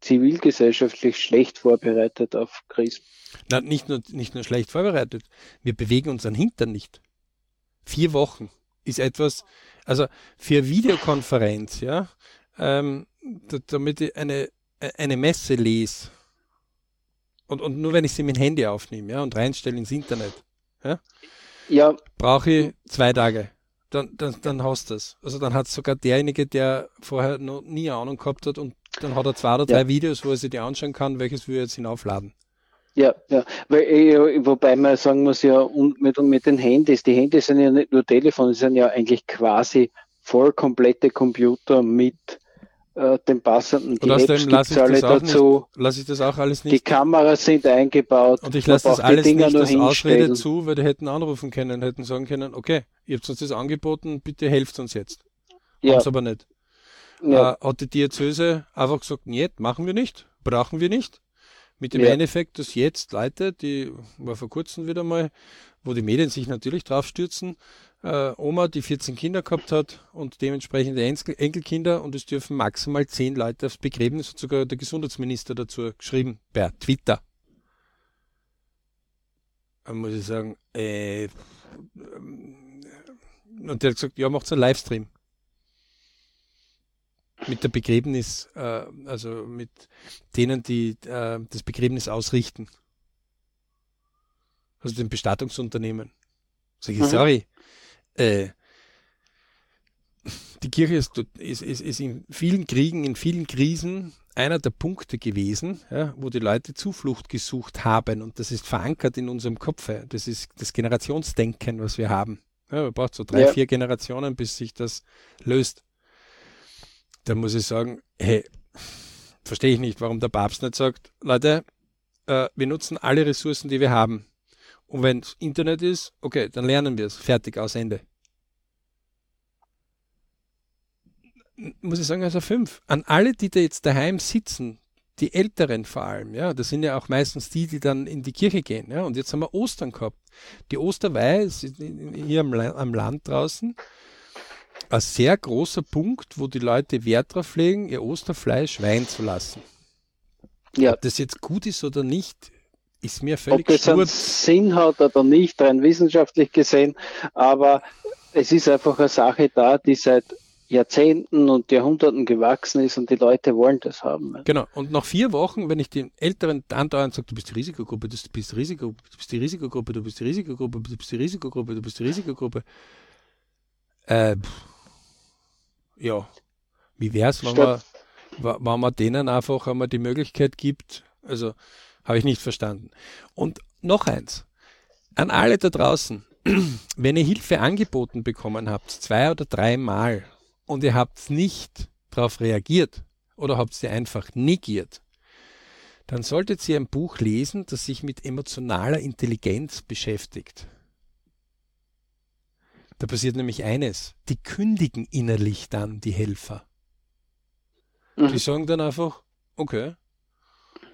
zivilgesellschaftlich schlecht vorbereitet auf Krisen. Na, nicht nur, nicht nur schlecht vorbereitet. Wir bewegen unseren Hintern nicht. Vier Wochen ist etwas, also für Videokonferenz, ja, ähm, damit ich eine, eine Messe lese und, und nur wenn ich sie mit dem Handy aufnehme, ja, und reinstelle ins Internet, ja, ja. brauche ich zwei Tage. Dann, dann, dann hast du es. Also dann hat sogar derjenige, der vorher noch nie Ahnung gehabt hat und dann hat er zwei oder drei ja. Videos, wo er sich die anschauen kann, welches wir jetzt hinaufladen. Ja, ja, weil, wobei man sagen muss ja, und mit, mit den Handys, die Handys sind ja nicht nur Telefone, sind ja eigentlich quasi voll komplette Computer mit äh, den passenden die dazu. Lasse ich das auch alles nicht. Die Kameras sind eingebaut. Und ich lasse das alles nicht als Ausrede zu, weil die hätten anrufen können, hätten sagen können, okay, ihr habt uns das angeboten, bitte helft uns jetzt. Ja. Haben's aber nicht. Ja. Äh, hat die Diözese einfach gesagt, nee, machen wir nicht, brauchen wir nicht. Mit dem ja. Endeffekt, dass jetzt Leute, die war vor kurzem wieder mal, wo die Medien sich natürlich drauf stürzen, äh, Oma, die 14 Kinder gehabt hat und dementsprechende Enkelkinder und es dürfen maximal 10 Leute aufs Begräbnis, hat sogar der Gesundheitsminister dazu geschrieben, per Twitter. Da muss ich sagen, äh, und der hat gesagt, ja, macht einen Livestream. Mit der Begräbnis, äh, also mit denen, die äh, das Begräbnis ausrichten. Also dem Bestattungsunternehmen. Sag ich, mhm. sorry, äh, die Kirche ist, ist, ist, ist in vielen Kriegen, in vielen Krisen einer der Punkte gewesen, ja, wo die Leute Zuflucht gesucht haben. Und das ist verankert in unserem Kopf. Das ist das Generationsdenken, was wir haben. Ja, man braucht so drei, ja. vier Generationen, bis sich das löst. Da muss ich sagen, hey, verstehe ich nicht, warum der Papst nicht sagt, Leute, äh, wir nutzen alle Ressourcen, die wir haben. Und wenn es Internet ist, okay, dann lernen wir es. Fertig, aus Ende. Muss ich sagen, also fünf. An alle, die da jetzt daheim sitzen, die Älteren vor allem, ja, das sind ja auch meistens die, die dann in die Kirche gehen, ja, und jetzt haben wir Ostern gehabt. Die Osterweihe ist hier am, am Land draußen ein sehr großer Punkt, wo die Leute Wert drauf legen, ihr Osterfleisch weihen zu lassen. Ja. Ob das jetzt gut ist oder nicht, ist mir völlig Ob das einen Sinn hat oder nicht, rein wissenschaftlich gesehen, aber es ist einfach eine Sache da, die seit Jahrzehnten und Jahrhunderten gewachsen ist und die Leute wollen das haben. Genau. Und nach vier Wochen, wenn ich den Älteren andauernd sage, du bist die Risikogruppe, du bist die Risikogruppe, du bist die Risikogruppe, du bist die Risikogruppe, du bist die Risikogruppe, du bist die Risikogruppe. Äh, ja, wie wär's, wenn man, wenn man denen einfach einmal die Möglichkeit gibt, also habe ich nicht verstanden. Und noch eins, an alle da draußen, *clears throat* wenn ihr Hilfe angeboten bekommen habt, zwei oder dreimal, und ihr habt nicht darauf reagiert oder habt sie einfach negiert, dann solltet ihr ein Buch lesen, das sich mit emotionaler Intelligenz beschäftigt. Da passiert nämlich eines, die kündigen innerlich dann die Helfer. Mhm. Die sagen dann einfach, okay,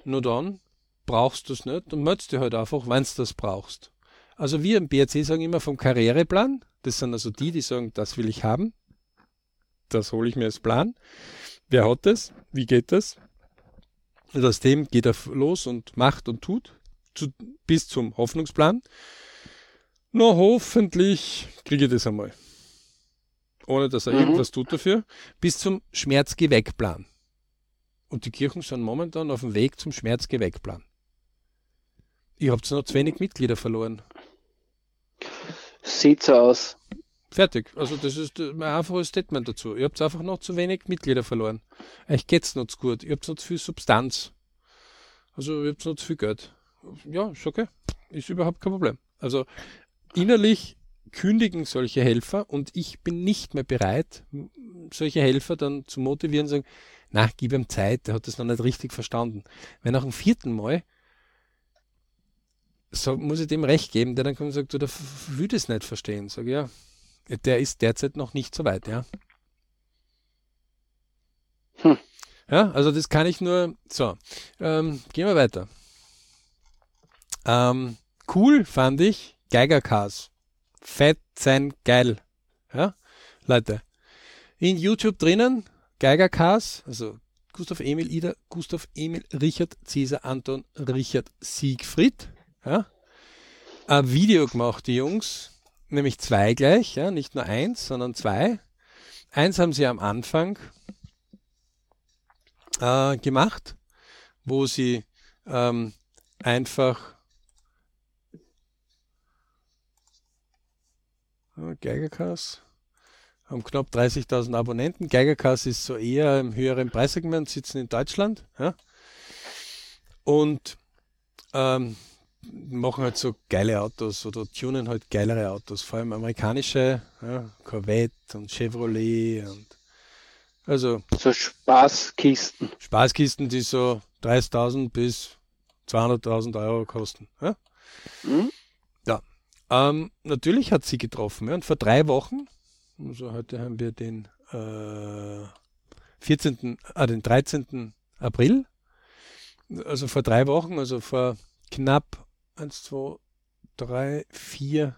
nur dann brauchst du es nicht und möchtest du halt einfach, wenn du das brauchst. Also wir im BRC sagen immer vom Karriereplan, das sind also die, die sagen, das will ich haben, das hole ich mir als Plan. Wer hat das? Wie geht das? Und aus dem geht er los und macht und tut zu, bis zum Hoffnungsplan. Na, hoffentlich kriege ich das einmal. Ohne dass er mhm. irgendwas tut dafür. Bis zum Schmerzgeweckplan. Und die Kirchen sind momentan auf dem Weg zum Schmerzgeweckplan. Ihr habt noch zu wenig Mitglieder verloren. Sieht so aus. Fertig. Also das ist mein einfaches Statement dazu. Ihr habt einfach noch zu wenig Mitglieder verloren. Euch geht's noch zu gut. Ihr habt noch zu viel Substanz. Also ihr habt noch zu viel Geld. Ja, ist okay. Ist überhaupt kein Problem. Also innerlich kündigen solche Helfer und ich bin nicht mehr bereit, solche Helfer dann zu motivieren und sagen, na, gib ihm Zeit, der hat das noch nicht richtig verstanden. Wenn auch im vierten Mal so muss ich dem recht geben, der dann kommt und sagt, du, der will das nicht verstehen. Sag ja, der ist derzeit noch nicht so weit, ja. Hm. Ja, also das kann ich nur. So, ähm, gehen wir weiter. Ähm, cool fand ich Geigercars. Fett sein geil. Ja, Leute. In YouTube drinnen Geigercars, also Gustav Emil Ida, Gustav Emil Richard Cäsar Anton Richard Siegfried. Ja, ein Video gemacht, die Jungs nämlich zwei gleich, ja, nicht nur eins, sondern zwei. Eins haben sie am Anfang äh, gemacht, wo sie ähm, einfach äh, Geigerkass haben knapp 30.000 Abonnenten. Geigerkass ist so eher im höheren Preissegment, sitzen in Deutschland. Ja. Und ähm, machen halt so geile Autos oder tunen halt geilere Autos, vor allem amerikanische, ja, Corvette und Chevrolet und also so Spaßkisten. Spaßkisten, die so 30.000 bis 200.000 Euro kosten. Ja, mhm. ja. Ähm, natürlich hat sie getroffen. Ja, und vor drei Wochen, also heute haben wir den äh, 14., ah, den 13. April, also vor drei Wochen, also vor knapp eins, zwei, drei, vier,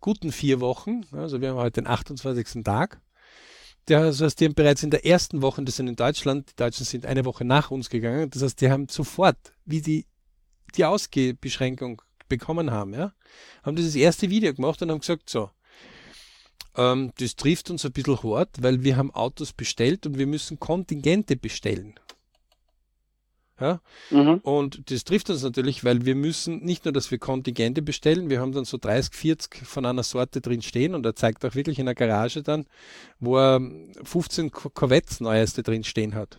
guten vier Wochen. Also wir haben heute den 28. Tag. Das heißt, die haben bereits in der ersten Woche, das sind in Deutschland, die Deutschen sind eine Woche nach uns gegangen. Das heißt, die haben sofort, wie die die Ausgehbeschränkung bekommen haben, ja, haben dieses erste Video gemacht und haben gesagt, so, Ähm, das trifft uns ein bisschen hart, weil wir haben Autos bestellt und wir müssen Kontingente bestellen. Ja? Mhm. Und das trifft uns natürlich, weil wir müssen nicht nur, dass wir Kontingente bestellen, wir haben dann so 30, 40 von einer Sorte drin stehen und er zeigt auch wirklich in der Garage dann, wo er 15 Corvettes neueste drin stehen hat.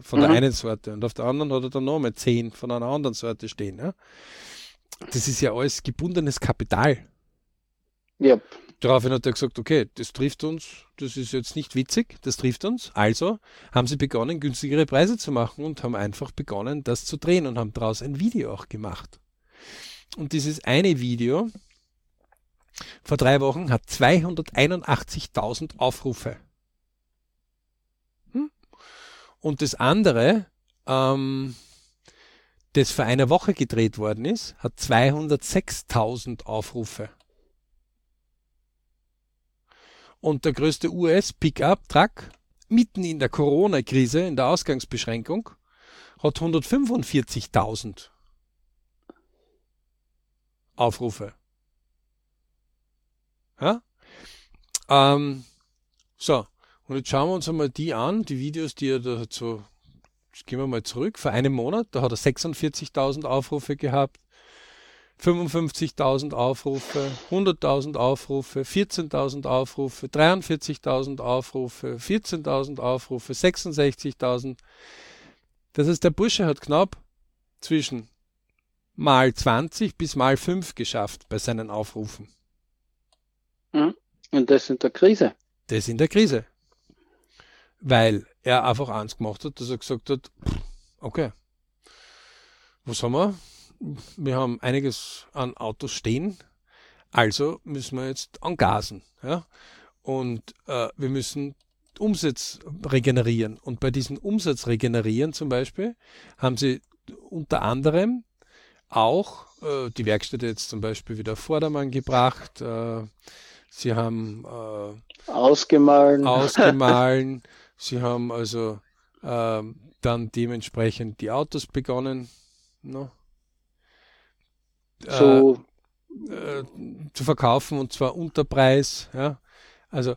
Von mhm. der einen Sorte. Und auf der anderen hat er dann nochmal 10 von einer anderen Sorte stehen. Ja? Das ist ja alles gebundenes Kapital. Ja. Daraufhin hat er gesagt, okay, das trifft uns, das ist jetzt nicht witzig, das trifft uns. Also haben sie begonnen, günstigere Preise zu machen und haben einfach begonnen, das zu drehen und haben daraus ein Video auch gemacht. Und dieses eine Video vor drei Wochen hat 281.000 Aufrufe. Hm? Und das andere, ähm, das vor einer Woche gedreht worden ist, hat 206.000 Aufrufe. Und der größte US-Pickup-Truck mitten in der Corona-Krise, in der Ausgangsbeschränkung, hat 145.000 Aufrufe. Ja? Ähm, so, und jetzt schauen wir uns einmal die an, die Videos, die er dazu, jetzt gehen wir mal zurück, vor einem Monat, da hat er 46.000 Aufrufe gehabt. 55.000 Aufrufe, 100.000 Aufrufe, 14.000 Aufrufe, 43.000 Aufrufe, 14.000 Aufrufe, 66.000. Das heißt, der Bursche hat knapp zwischen mal 20 bis mal 5 geschafft bei seinen Aufrufen. Mhm. Und das in der Krise. Das in der Krise. Weil er einfach eins gemacht hat, dass er gesagt hat, okay, was haben wir? Wir haben einiges an Autos stehen, also müssen wir jetzt angasen. Ja? Und äh, wir müssen Umsatz regenerieren. Und bei diesem Umsatz regenerieren zum Beispiel haben sie unter anderem auch äh, die Werkstätte jetzt zum Beispiel wieder Vordermann gebracht. Äh, sie haben äh, ausgemahlen. ausgemahlen. *laughs* sie haben also äh, dann dementsprechend die Autos begonnen. No? So äh, zu verkaufen und zwar unter Preis. Ja? Also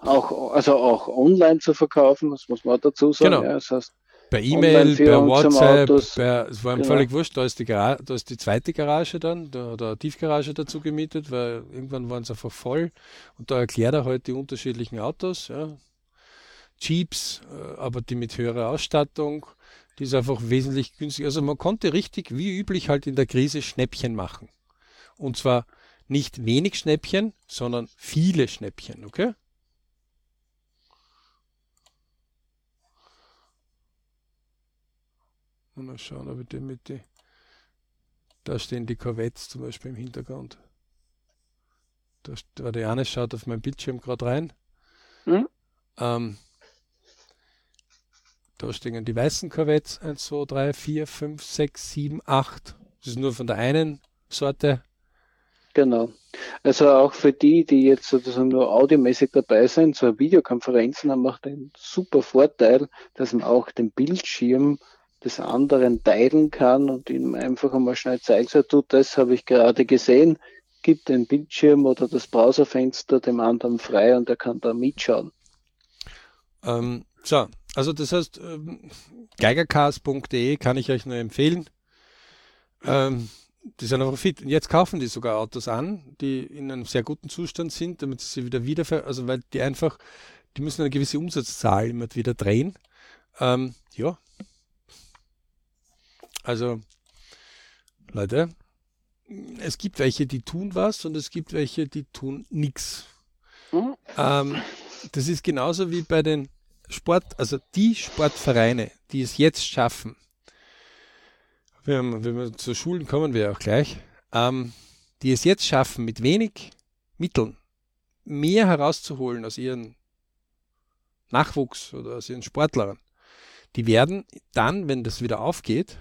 auch, also auch online zu verkaufen, das muss man dazu sagen. Genau. Ja, das heißt, per E-Mail, per WhatsApp, per, es war ihm genau. völlig wurscht, da ist, die da ist die zweite Garage dann, da hat er eine Tiefgarage dazu gemietet, weil irgendwann waren sie einfach voll und da erklärt er halt die unterschiedlichen Autos, ja. Jeeps, äh, aber die mit höherer Ausstattung, die ist einfach wesentlich günstiger. Also man konnte richtig, wie üblich, halt in der Krise Schnäppchen machen. Und zwar nicht wenig Schnäppchen, sondern viele Schnäppchen, okay? Mal schauen, ob ich den mit die. Da stehen die Corvettes zum Beispiel im Hintergrund. Da, der eine schaut auf meinen Bildschirm gerade rein. Hm? Ähm, stehen die weißen Corvettes 1, 2, 3, 4, 5, 6, 7, 8. Das ist nur von der einen Sorte. Genau. Also auch für die, die jetzt sozusagen nur audiomäßig dabei sind, so Videokonferenzen haben auch den super Vorteil, dass man auch den Bildschirm des anderen teilen kann und ihm einfach einmal schnell zeigen, so, du, das habe ich gerade gesehen, gibt den Bildschirm oder das Browserfenster dem anderen frei und er kann da mitschauen. Ähm, so, also das heißt, ähm, geigercast.de kann ich euch nur empfehlen. Ähm, die sind einfach fit. Und jetzt kaufen die sogar Autos an, die in einem sehr guten Zustand sind, damit sie wieder wieder, also weil die einfach, die müssen eine gewisse Umsatzzahl immer wieder drehen. Ähm, ja. Also, Leute, es gibt welche, die tun was und es gibt welche, die tun nichts. Mhm. Ähm, das ist genauso wie bei den Sport, also die Sportvereine, die es jetzt schaffen, wenn wir zu Schulen kommen wir auch gleich, ähm, die es jetzt schaffen, mit wenig Mitteln mehr herauszuholen aus ihren Nachwuchs oder aus ihren Sportlern, die werden dann, wenn das wieder aufgeht,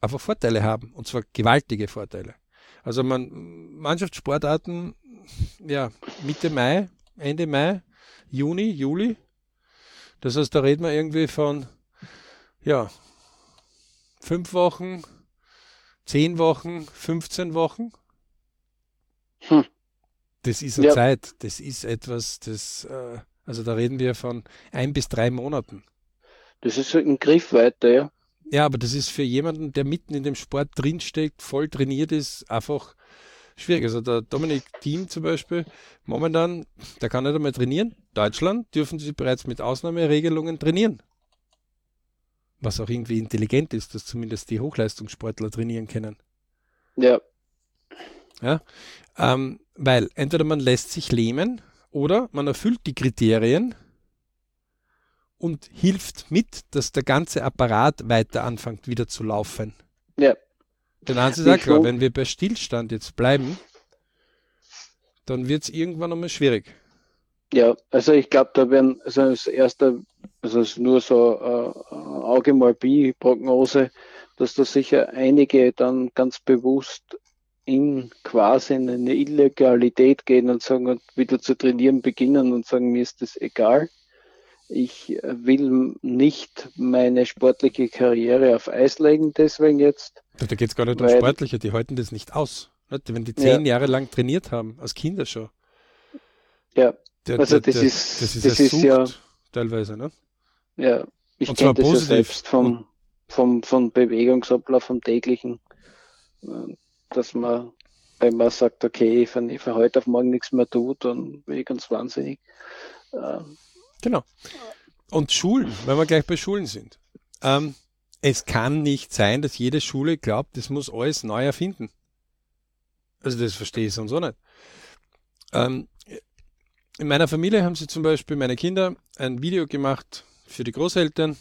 einfach Vorteile haben, und zwar gewaltige Vorteile. Also man, Mannschaftssportarten, ja, Mitte Mai, Ende Mai, Juni, Juli, das heißt, da reden wir irgendwie von, ja, fünf Wochen, zehn Wochen, 15 Wochen. Hm. das ist eine ja. Zeit, das ist etwas, das, äh, also da reden wir von ein bis drei Monaten. Das ist so ein Griff weiter, ja. Ja, aber das ist für jemanden, der mitten in dem Sport drinsteckt, voll trainiert ist, einfach schwierig. Also der Dominik Thiem zum Beispiel, momentan, der kann nicht einmal trainieren. Deutschland dürfen sie bereits mit Ausnahmeregelungen trainieren. Was auch irgendwie intelligent ist, dass zumindest die Hochleistungssportler trainieren können. Ja. Ja. Ähm, weil entweder man lässt sich lähmen oder man erfüllt die Kriterien und hilft mit, dass der ganze Apparat weiter anfängt wieder zu laufen. Ja. Eins ist auch klar, wenn wir bei Stillstand jetzt bleiben, dann wird es irgendwann einmal schwierig. Ja, also ich glaube, da werden, also als erster, also es ist nur so äh, Auge mal Bi-Prognose, dass da sicher einige dann ganz bewusst in quasi in eine Illegalität gehen und sagen und wieder zu trainieren beginnen und sagen, mir ist das egal. Ich will nicht meine sportliche Karriere auf Eis legen, deswegen jetzt. Da geht es gar nicht um sportliche, die halten das nicht aus. Nicht? Wenn die zehn ja. Jahre lang trainiert haben, als Kinder schon. Ja, der, also das, der, ist, das ist, das ist ja teilweise, ne? Ja, ich kenne das ja selbst vom, vom, vom Bewegungsablauf, vom täglichen dass man, wenn man sagt, okay, wenn ich von heute auf morgen nichts mehr tut, dann bin ich ganz wahnsinnig. Ähm, genau. Und Schulen, wenn wir gleich bei Schulen sind. Ähm, es kann nicht sein, dass jede Schule glaubt, das muss alles neu erfinden. Also das verstehe ich sonst auch nicht. Ähm, in meiner Familie haben sie zum Beispiel meine Kinder ein Video gemacht für die Großeltern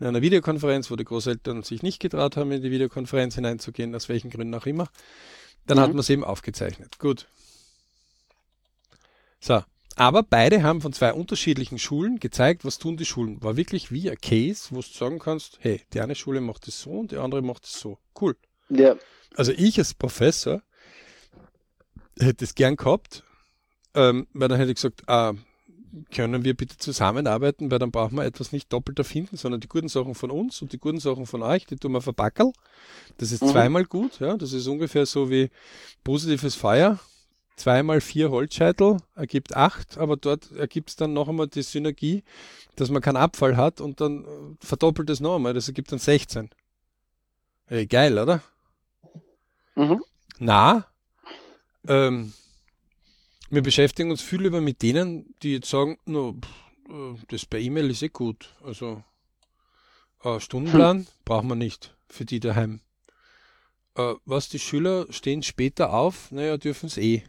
in einer Videokonferenz, wo die Großeltern sich nicht getraut haben, in die Videokonferenz hineinzugehen, aus welchen Gründen auch immer. Dann mhm. hat man es eben aufgezeichnet. Gut. So. Aber beide haben von zwei unterschiedlichen Schulen gezeigt, was tun die Schulen. War wirklich wie ein Case, wo du sagen kannst, hey, die eine Schule macht es so und die andere macht es so. Cool. Ja. Also ich als Professor hätte es gern gehabt, ähm, weil dann hätte ich gesagt, ah, können wir bitte zusammenarbeiten, weil dann brauchen wir etwas nicht doppelt erfinden, sondern die guten Sachen von uns und die guten Sachen von euch, die tun wir verpackeln. Das ist mhm. zweimal gut, ja. Das ist ungefähr so wie positives Feuer. Zweimal vier Holzscheitel ergibt acht, aber dort ergibt es dann noch einmal die Synergie, dass man keinen Abfall hat und dann äh, verdoppelt es noch einmal. Das ergibt dann 16. Hey, geil, oder? Mhm. Na, ähm, wir beschäftigen uns viel lieber mit denen, die jetzt sagen, no, äh, das bei E-Mail ist eh gut. Also äh, Stundenplan hm. brauchen wir nicht für die daheim. Äh, was die Schüler stehen später auf, naja, dürfen es eh.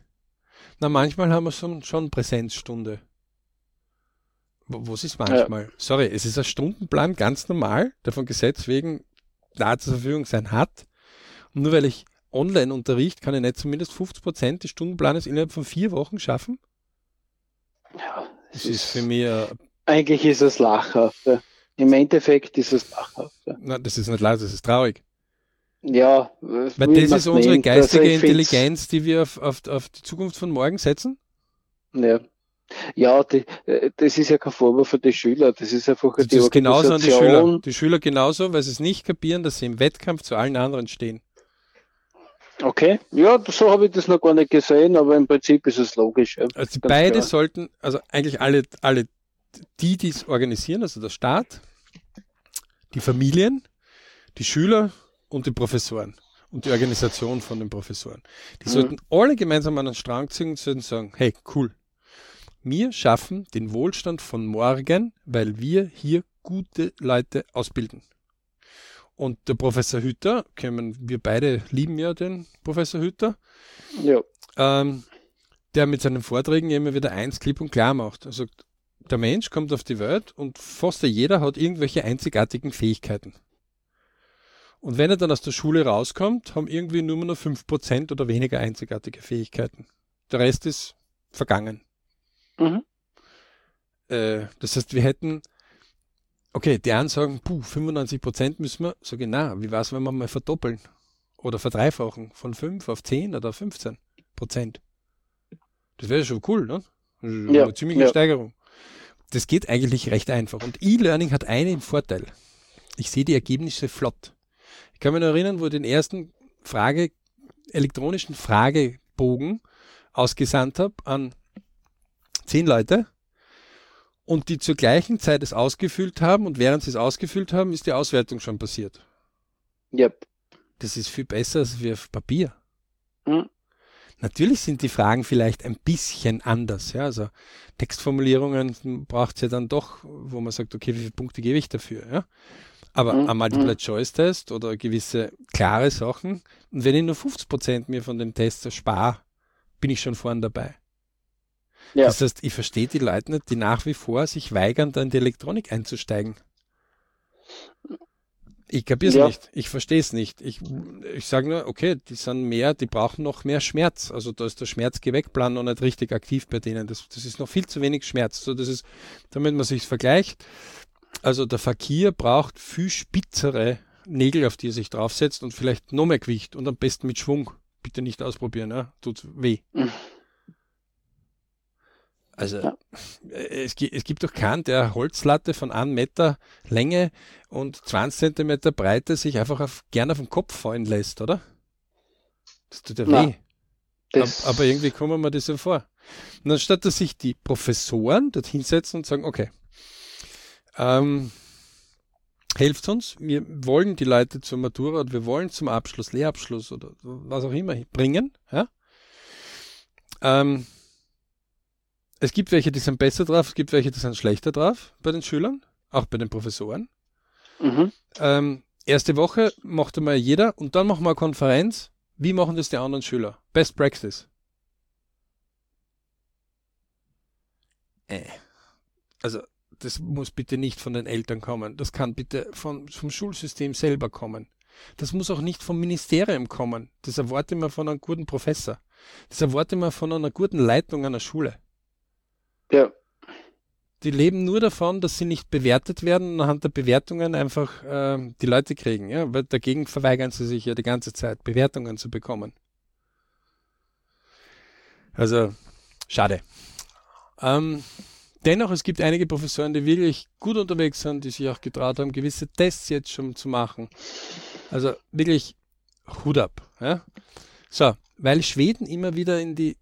Na, manchmal haben wir schon, schon Präsenzstunde. Was ist manchmal? Ja. Sorry, es ist ein Stundenplan ganz normal, der von Gesetz wegen da zur Verfügung sein hat. Und nur weil ich Online-Unterricht kann ich nicht zumindest 50 Prozent des Stundenplanes innerhalb von vier Wochen schaffen? Ja, das ist, ist für mich. Eigentlich ist es lachhaft. Im Endeffekt ist es lachhaft. Nein, das ist nicht leid, das ist traurig. Ja, weil das ist unsere geistige also Intelligenz, die wir auf, auf, auf die Zukunft von morgen setzen. Ja. Ja, die, äh, das ist ja kein Vorwurf für die Schüler, das ist einfach das die ist genauso an die Schüler. Die Schüler genauso, weil sie es nicht kapieren, dass sie im Wettkampf zu allen anderen stehen. Okay, ja, so habe ich das noch gar nicht gesehen, aber im Prinzip ist es logisch. Ja. Also beide klar. sollten, also eigentlich alle, alle, die, die es organisieren, also der Staat, die Familien, die Schüler und die Professoren und die Organisation von den Professoren. Die mhm. sollten alle gemeinsam an den Strang ziehen und sollten sagen, hey, cool, wir schaffen den Wohlstand von morgen, weil wir hier gute Leute ausbilden. Und der Professor Hütter, können wir beide lieben ja den Professor Hütter. Ja. Ähm, der mit seinen Vorträgen immer wieder eins klipp und klar macht. Also der Mensch kommt auf die Welt und fast jeder hat irgendwelche einzigartigen Fähigkeiten. Und wenn er dann aus der Schule rauskommt, haben irgendwie nur noch 5% oder weniger einzigartige Fähigkeiten. Der Rest ist vergangen. Mhm. Äh, das heißt, wir hätten Okay, die einen sagen, puh, 95 Prozent müssen wir. So genau, wie es, wenn wir mal verdoppeln oder verdreifachen von 5 auf 10 oder 15 Prozent? Das wäre schon cool, ne? Ja, eine ziemliche ja. Steigerung. Das geht eigentlich recht einfach. Und E-Learning hat einen Vorteil. Ich sehe die Ergebnisse flott. Ich kann mich noch erinnern, wo den ersten Frage, elektronischen Fragebogen ausgesandt habe an zehn Leute und die zur gleichen Zeit es ausgefüllt haben und während sie es ausgefüllt haben, ist die Auswertung schon passiert. Yep. Das ist viel besser als wie auf Papier. Mhm. Natürlich sind die Fragen vielleicht ein bisschen anders. Ja? Also Textformulierungen braucht es ja dann doch, wo man sagt, okay, wie viele Punkte gebe ich dafür? Ja? Aber mhm. ein Multiple-Choice-Test oder gewisse klare Sachen, und wenn ich nur 50 Prozent mir von dem Test erspare, bin ich schon vorn dabei. Ja. Das heißt, ich verstehe die Leute nicht, die nach wie vor sich weigern, da in die Elektronik einzusteigen. Ich kapiere es ja. nicht. Ich verstehe es nicht. Ich, ich sage nur, okay, die sind mehr, die brauchen noch mehr Schmerz. Also da ist der Schmerzgeweckplan noch nicht richtig aktiv bei denen. Das, das ist noch viel zu wenig Schmerz. So, das ist, damit man sich vergleicht. Also der Fakir braucht viel spitzere Nägel, auf die er sich draufsetzt und vielleicht noch mehr Gewicht und am besten mit Schwung. Bitte nicht ausprobieren, ja? tut weh. Mhm. Also ja. es, es, gibt doch keinen, der Holzlatte von einem Meter Länge und 20 Zentimeter Breite sich einfach auf, gern auf den Kopf fallen lässt, oder? Das tut ja weh. Das aber, aber irgendwie kommen wir das so vor. Und anstatt dass sich die Professoren dort hinsetzen und sagen, okay, ähm, helft uns, wir wollen die Leute zur Matura oder wir wollen zum Abschluss, Lehrabschluss oder was auch immer bringen, ja? Ähm, es gibt welche, die sind besser drauf, es gibt welche, die sind schlechter drauf bei den Schülern, auch bei den Professoren. Mhm. Ähm, erste Woche macht einmal jeder und dann machen wir eine Konferenz. Wie machen das die anderen Schüler? Best Practice. Äh. Also, das muss bitte nicht von den Eltern kommen. Das kann bitte von, vom Schulsystem selber kommen. Das muss auch nicht vom Ministerium kommen. Das erwarte mir von einem guten Professor. Das erwarte mir von einer guten Leitung einer Schule. Ja. Die leben nur davon, dass sie nicht bewertet werden und anhand der Bewertungen einfach äh, die Leute kriegen. Ja? Weil dagegen verweigern sie sich ja die ganze Zeit, Bewertungen zu bekommen. Also, schade. Ähm, dennoch, es gibt einige Professoren, die wirklich gut unterwegs sind, die sich auch getraut haben, gewisse Tests jetzt schon zu machen. Also wirklich Hut ab. Ja? So, weil Schweden immer wieder in die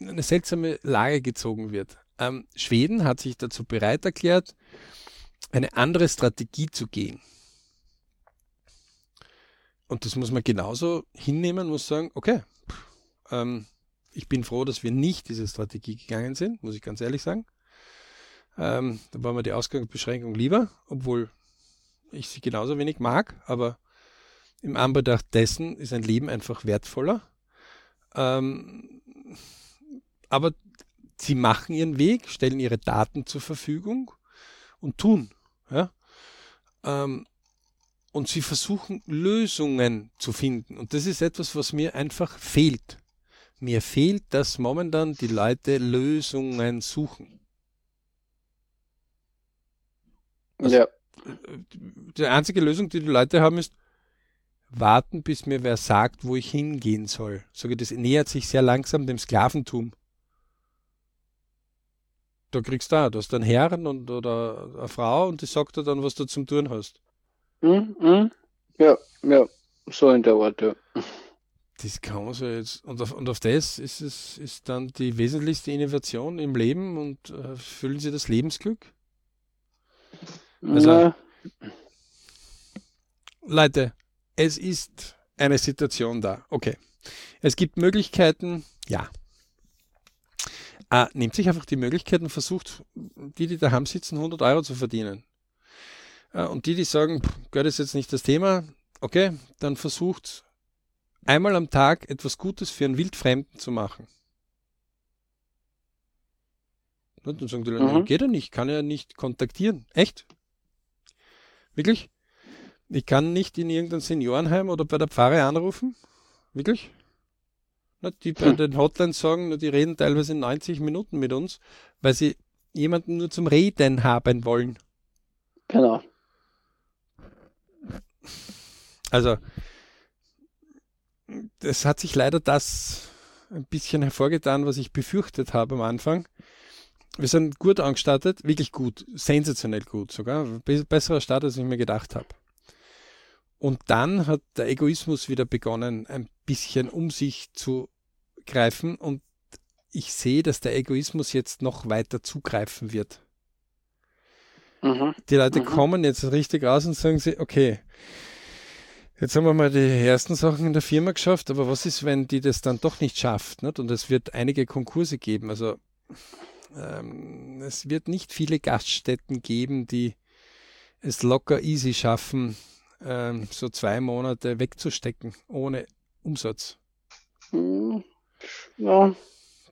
eine seltsame Lage gezogen wird. Ähm, Schweden hat sich dazu bereit erklärt, eine andere Strategie zu gehen. Und das muss man genauso hinnehmen, muss sagen, okay, ähm, ich bin froh, dass wir nicht diese Strategie gegangen sind, muss ich ganz ehrlich sagen. Ähm, da war mir die Ausgangsbeschränkung lieber, obwohl ich sie genauso wenig mag, aber im Anbetracht dessen ist ein Leben einfach wertvoller. Ähm, aber sie machen ihren Weg, stellen ihre Daten zur Verfügung und tun. Ja? Ähm, und sie versuchen Lösungen zu finden. Und das ist etwas, was mir einfach fehlt. Mir fehlt, dass momentan die Leute Lösungen suchen. Also, ja. Die einzige Lösung, die die Leute haben, ist warten, bis mir wer sagt, wo ich hingehen soll. Sogar das nähert sich sehr langsam dem Sklaventum da kriegst du auch, du hast einen Herrn und, oder eine Frau und die sagt dir dann, was du zum Tun hast. Mhm, mhm. Ja, ja, so in der Art, ja. Das kann man so jetzt, und auf, und auf das ist es ist dann die wesentlichste Innovation im Leben und äh, fühlen Sie das Lebensglück? Also, ja. Leute, es ist eine Situation da. Okay. Es gibt Möglichkeiten, ja, äh, nehmt sich einfach die Möglichkeit und versucht, die, die daheim sitzen, 100 Euro zu verdienen. Äh, und die, die sagen, Geld ist jetzt nicht das Thema, okay, dann versucht einmal am Tag etwas Gutes für einen Wildfremden zu machen. Und dann sagen die Leute, mhm. geht er nicht, kann er nicht kontaktieren. Echt? Wirklich? Ich kann nicht in irgendein Seniorenheim oder bei der Pfarre anrufen? Wirklich? Die bei hm. den Hotlines sagen, die reden teilweise 90 Minuten mit uns, weil sie jemanden nur zum Reden haben wollen. Genau. Also, es hat sich leider das ein bisschen hervorgetan, was ich befürchtet habe am Anfang. Wir sind gut angestartet, wirklich gut, sensationell gut sogar. Besserer Start, als ich mir gedacht habe. Und dann hat der Egoismus wieder begonnen, ein bisschen um sich zu greifen und ich sehe, dass der Egoismus jetzt noch weiter zugreifen wird. Mhm. Die Leute mhm. kommen jetzt richtig raus und sagen sie, okay, Jetzt haben wir mal die ersten Sachen in der Firma geschafft, aber was ist, wenn die das dann doch nicht schafft? Nicht? Und es wird einige Konkurse geben. Also ähm, es wird nicht viele Gaststätten geben, die es locker easy schaffen, ähm, so zwei Monate wegzustecken ohne Umsatz. Hm, ja.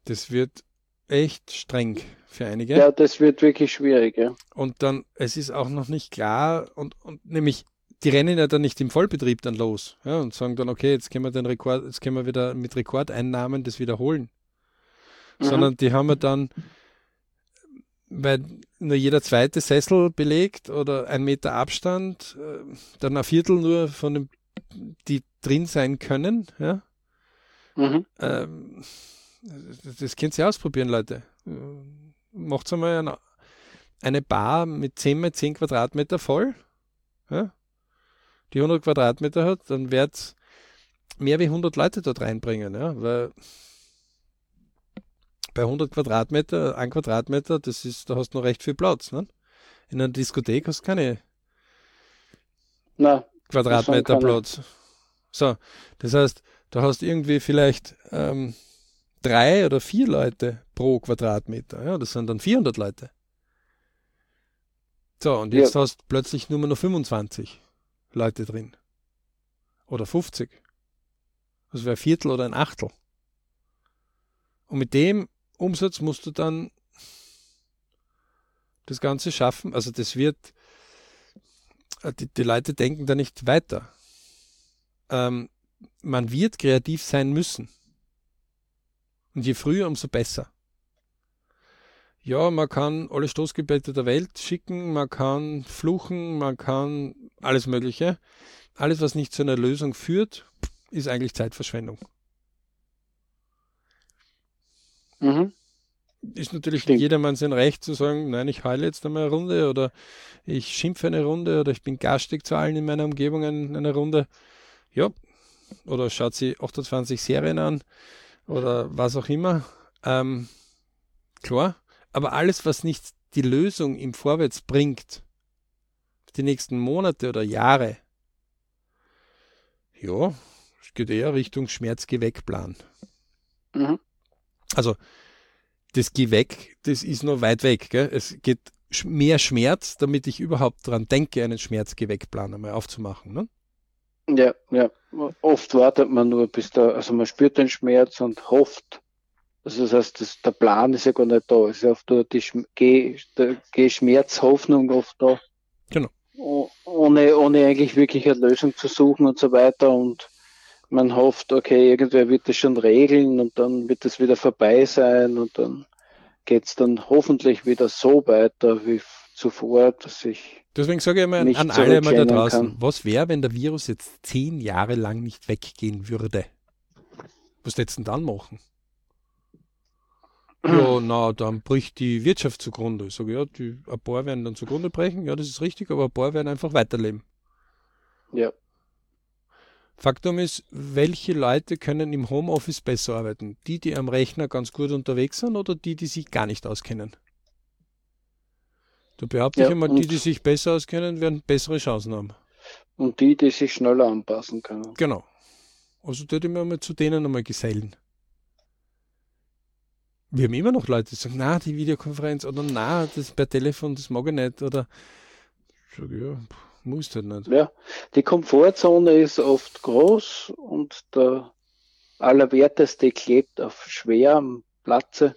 Das wird echt streng für einige. Ja, das wird wirklich schwierig, ja. Und dann, es ist auch noch nicht klar und, und nämlich die rennen ja dann nicht im Vollbetrieb dann los ja, und sagen dann, okay, jetzt können wir den Rekord, jetzt können wir wieder mit Rekordeinnahmen das wiederholen. Mhm. Sondern die haben wir dann, weil nur jeder zweite Sessel belegt oder ein Meter Abstand, äh, dann ein Viertel nur von dem, die drin sein können, ja. Mhm. Ähm, das, das könnt ihr ausprobieren, Leute. Macht einmal eine, eine Bar mit 10 mal 10 Quadratmeter voll. Ja? die 100 Quadratmeter hat, dann wird es mehr wie 100 Leute dort reinbringen, ja, weil bei 100 Quadratmeter, ein Quadratmeter, das ist, da hast du noch recht viel Platz, ne? In einer Diskothek hast du keine Na, Quadratmeter Platz. So, das heißt, da hast irgendwie vielleicht ähm, drei oder vier Leute pro Quadratmeter. Ja, das sind dann 400 Leute. So, und jetzt ja. hast du plötzlich nur noch 25. Leute drin. Oder 50. Das wäre ein Viertel oder ein Achtel. Und mit dem Umsatz musst du dann das Ganze schaffen. Also das wird, äh, die, die Leute denken da nicht weiter. Ähm, man wird kreativ sein müssen. Und je früher, umso besser. Ja, man kann alle Stoßgebete der Welt schicken, man kann fluchen, man kann alles Mögliche. Alles, was nicht zu einer Lösung führt, ist eigentlich Zeitverschwendung. Mhm. Ist natürlich Stimmt. jedermann sein Recht zu sagen, nein, ich heule jetzt einmal eine Runde oder ich schimpfe eine Runde oder ich bin garstig zu allen in meiner Umgebung in einer Runde. Ja, oder schaut sie 28 Serien an oder was auch immer. Ähm, klar, aber alles, was nicht die Lösung im Vorwärts bringt, die nächsten Monate oder Jahre, ja, es geht eher Richtung Schmerzgeweckplan. Mhm. Also, das Geh weg, das ist noch weit weg. Gell? Es geht mehr Schmerz, damit ich überhaupt daran denke, einen Schmerzgeweckplan einmal aufzumachen. Ne? Ja, ja. Oft wartet man nur, bis da, also man spürt den Schmerz und hofft, also das heißt, das, der Plan ist ja gar nicht da. Es ist oft nur die Ge Geschmerzhoffnung oft da. Genau. Ohne, ohne eigentlich wirklich eine Lösung zu suchen und so weiter. Und man hofft, okay, irgendwer wird das schon regeln und dann wird es wieder vorbei sein und dann geht es dann hoffentlich wieder so weiter wie zuvor, dass ich. Deswegen sage ich mal an alle mal da draußen, kann. was wäre, wenn der Virus jetzt zehn Jahre lang nicht weggehen würde? Was würdest du denn dann machen? Ja, *clears throat* na, dann bricht die Wirtschaft zugrunde. Ich sage, ja, die, ein paar werden dann zugrunde brechen, ja, das ist richtig, aber ein paar werden einfach weiterleben. Ja. Faktum ist, welche Leute können im Homeoffice besser arbeiten? Die, die am Rechner ganz gut unterwegs sind oder die, die sich gar nicht auskennen? Da behaupte ja, ich einmal, die, die sich besser auskennen, werden bessere Chancen haben. Und die, die sich schneller anpassen können. Genau. Also würde ich mir mal zu denen einmal gesellen wir haben immer noch Leute, die sagen, na, die Videokonferenz oder na, das per Telefon, das mag ich nicht oder ich sage, ja, muss halt nicht. Ja, die Komfortzone ist oft groß und der Allerwerteste klebt auf schwerem Platze.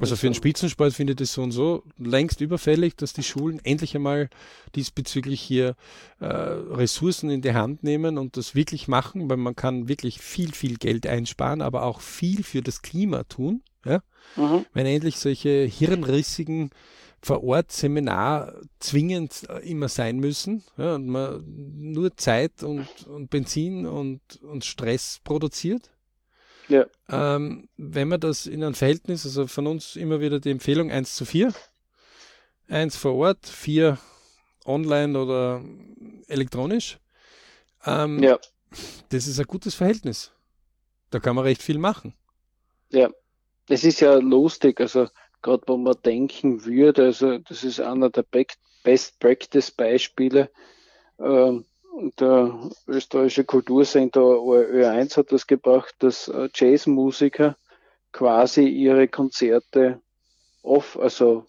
Also für den Spitzensport finde ich das so und so längst überfällig, dass die Schulen endlich einmal diesbezüglich hier äh, Ressourcen in die Hand nehmen und das wirklich machen, weil man kann wirklich viel, viel Geld einsparen, aber auch viel für das Klima tun. Ja? Mhm. Wenn endlich solche hirnrissigen vor Ort Seminar zwingend äh, immer sein müssen ja, und man nur Zeit und, und Benzin und, und Stress produziert. Ja. Ähm, wenn man das in ein Verhältnis, also von uns immer wieder die Empfehlung 1 zu 4, 1 vor Ort, 4 online oder elektronisch. Ähm, ja. Das ist ein gutes Verhältnis. Da kann man recht viel machen. Ja. es ist ja lustig, also gerade wo man denken würde, also das ist einer der Best Practice Beispiele. Ähm, der österreichische Kultursender Ö1 hat das gebracht, dass äh, Jazzmusiker quasi ihre Konzerte off, also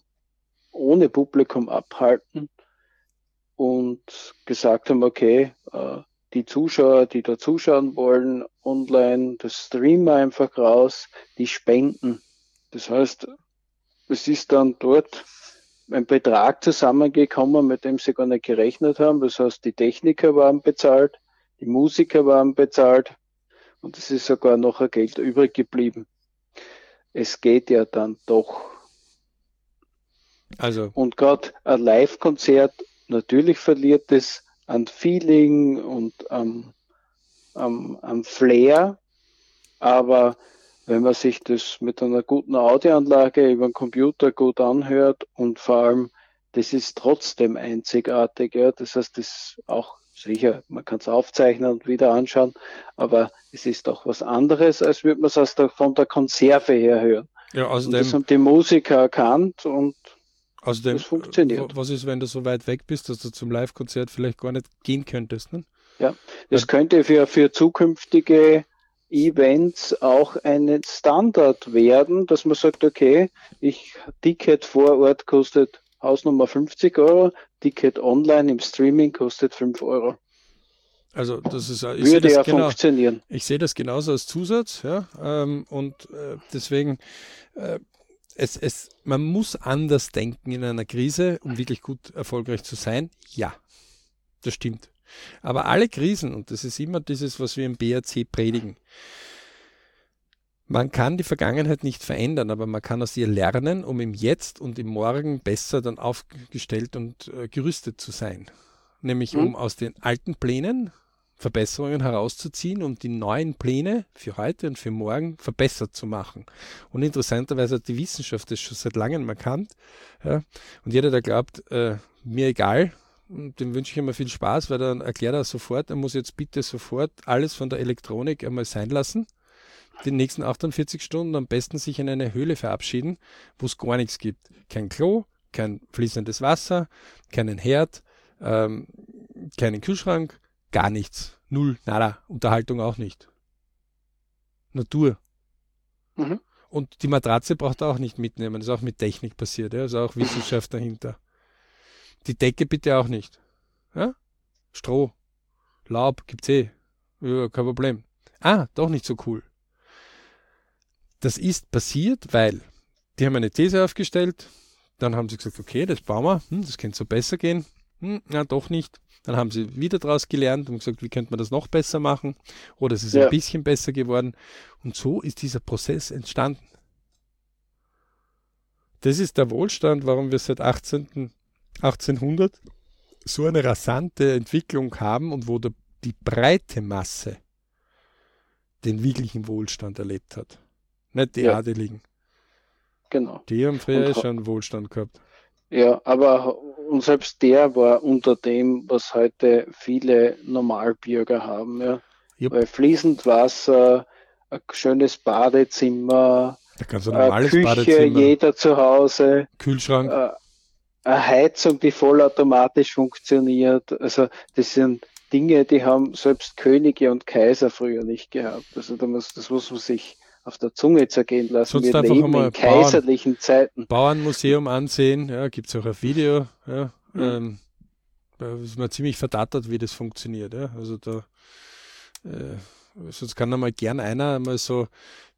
ohne Publikum abhalten und gesagt haben, okay, äh, die Zuschauer, die da zuschauen wollen, online, das streamen wir einfach raus, die spenden. Das heißt, es ist dann dort ein Betrag zusammengekommen, mit dem sie gar nicht gerechnet haben. Das heißt, die Techniker waren bezahlt, die Musiker waren bezahlt und es ist sogar noch ein Geld übrig geblieben. Es geht ja dann doch. Also. Und gerade ein Live-Konzert, natürlich verliert es an Feeling und am, am, am Flair, aber wenn man sich das mit einer guten Audioanlage über den Computer gut anhört und vor allem, das ist trotzdem einzigartig. Ja. Das heißt, das auch sicher, man kann es aufzeichnen und wieder anschauen, aber es ist auch was anderes, als würde man es von der Konserve her hören. Ja, außerdem, und das haben die Musiker erkannt und außerdem, das funktioniert. Was ist, wenn du so weit weg bist, dass du zum Live-Konzert vielleicht gar nicht gehen könntest? Ne? Ja, das könnte für, für zukünftige Events auch ein Standard werden, dass man sagt, okay, ich Ticket vor Ort kostet Hausnummer 50 Euro, Ticket online im Streaming kostet 5 Euro. Also das ist ich würde ja genau, funktionieren. Ich sehe das genauso als Zusatz, ja, ähm, und äh, deswegen äh, es, es, man muss anders denken in einer Krise, um wirklich gut erfolgreich zu sein. Ja, das stimmt. Aber alle Krisen, und das ist immer dieses, was wir im BRC predigen, man kann die Vergangenheit nicht verändern, aber man kann aus ihr lernen, um im Jetzt und im Morgen besser dann aufgestellt und äh, gerüstet zu sein. Nämlich mhm. um aus den alten Plänen Verbesserungen herauszuziehen, um die neuen Pläne für heute und für morgen verbessert zu machen. Und interessanterweise hat die Wissenschaft das schon seit langem erkannt. Ja. Und jeder, der glaubt, äh, mir egal, dem wünsche ich immer viel Spaß, weil dann erklärt er sofort, er muss jetzt bitte sofort alles von der Elektronik einmal sein lassen. Die nächsten 48 Stunden am besten sich in eine Höhle verabschieden, wo es gar nichts gibt. Kein Klo, kein fließendes Wasser, keinen Herd, ähm, keinen Kühlschrank, gar nichts. Null, nada. Unterhaltung auch nicht. Natur. Mhm. Und die Matratze braucht er auch nicht mitnehmen. Das ist auch mit Technik passiert. Ja? Also auch Wissenschaft dahinter. Die Decke bitte auch nicht. Ja? Stroh, Laub gibt's eh. Ja, kein Problem. Ah, doch nicht so cool. Das ist passiert, weil die haben eine These aufgestellt. Dann haben sie gesagt, okay, das bauen wir. Hm, das könnte so besser gehen. Hm, na, doch nicht. Dann haben sie wieder daraus gelernt und gesagt, wie könnte man das noch besser machen? Oder es ist ja. ein bisschen besser geworden. Und so ist dieser Prozess entstanden. Das ist der Wohlstand, warum wir seit 18. 1800 so eine rasante Entwicklung haben und wo der, die breite Masse den wirklichen Wohlstand erlebt hat. Nicht die ja. Adeligen. Genau. Die haben früher und, schon Wohlstand gehabt. Ja, aber und selbst der war unter dem, was heute viele Normalbürger haben. Ja. Yep. Weil fließend Wasser, ein schönes Badezimmer, da kannst du ein normales Küche, Badezimmer, jeder zu Hause, Kühlschrank, äh, eine Heizung, die vollautomatisch funktioniert. Also das sind Dinge, die haben selbst Könige und Kaiser früher nicht gehabt. Also da muss, das muss man sich auf der Zunge zergehen lassen. Sonst Wir leben in kaiserlichen Bauern, Zeiten. Bauernmuseum ansehen, ja, gibt es auch ein Video. Ja, mhm. ähm, da ist man ziemlich verdattert, wie das funktioniert. Ja. Also da äh, sonst kann einmal gern einer mal so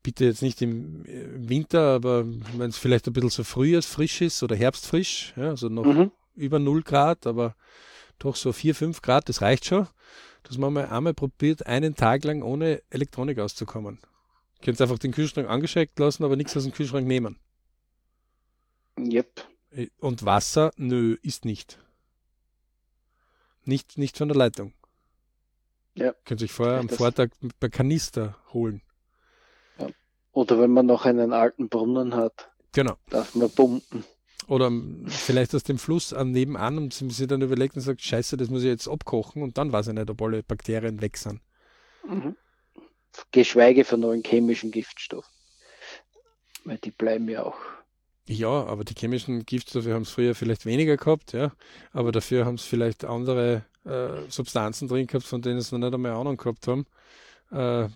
bitte jetzt nicht im Winter, aber wenn es vielleicht ein bisschen so frühjahrsfrisch ist oder herbstfrisch, ja, also noch mhm. über 0 Grad, aber doch so 4, 5 Grad, das reicht schon, dass man mal einmal probiert, einen Tag lang ohne Elektronik auszukommen. Ihr könnt einfach den Kühlschrank angeschickt lassen, aber nichts aus dem Kühlschrank nehmen. Yep. Und Wasser, nö, ist nicht. Nicht, nicht von der Leitung. Ja. Könnt ihr euch vorher am Vortag bei Kanister holen. Oder wenn man noch einen alten Brunnen hat, genau. darf man pumpen. Oder vielleicht aus dem Fluss an nebenan und sie sich dann überlegt und sagt, scheiße, das muss ich jetzt abkochen und dann weiß ich nicht, ob alle Bakterien weg sind. Mhm. Geschweige von neuen chemischen Giftstoffen. Weil die bleiben ja auch. Ja, aber die chemischen Giftstoffe haben es früher vielleicht weniger gehabt, ja. Aber dafür haben es vielleicht andere äh, Substanzen drin gehabt, von denen sie noch nicht einmal Ahnung gehabt haben. Äh,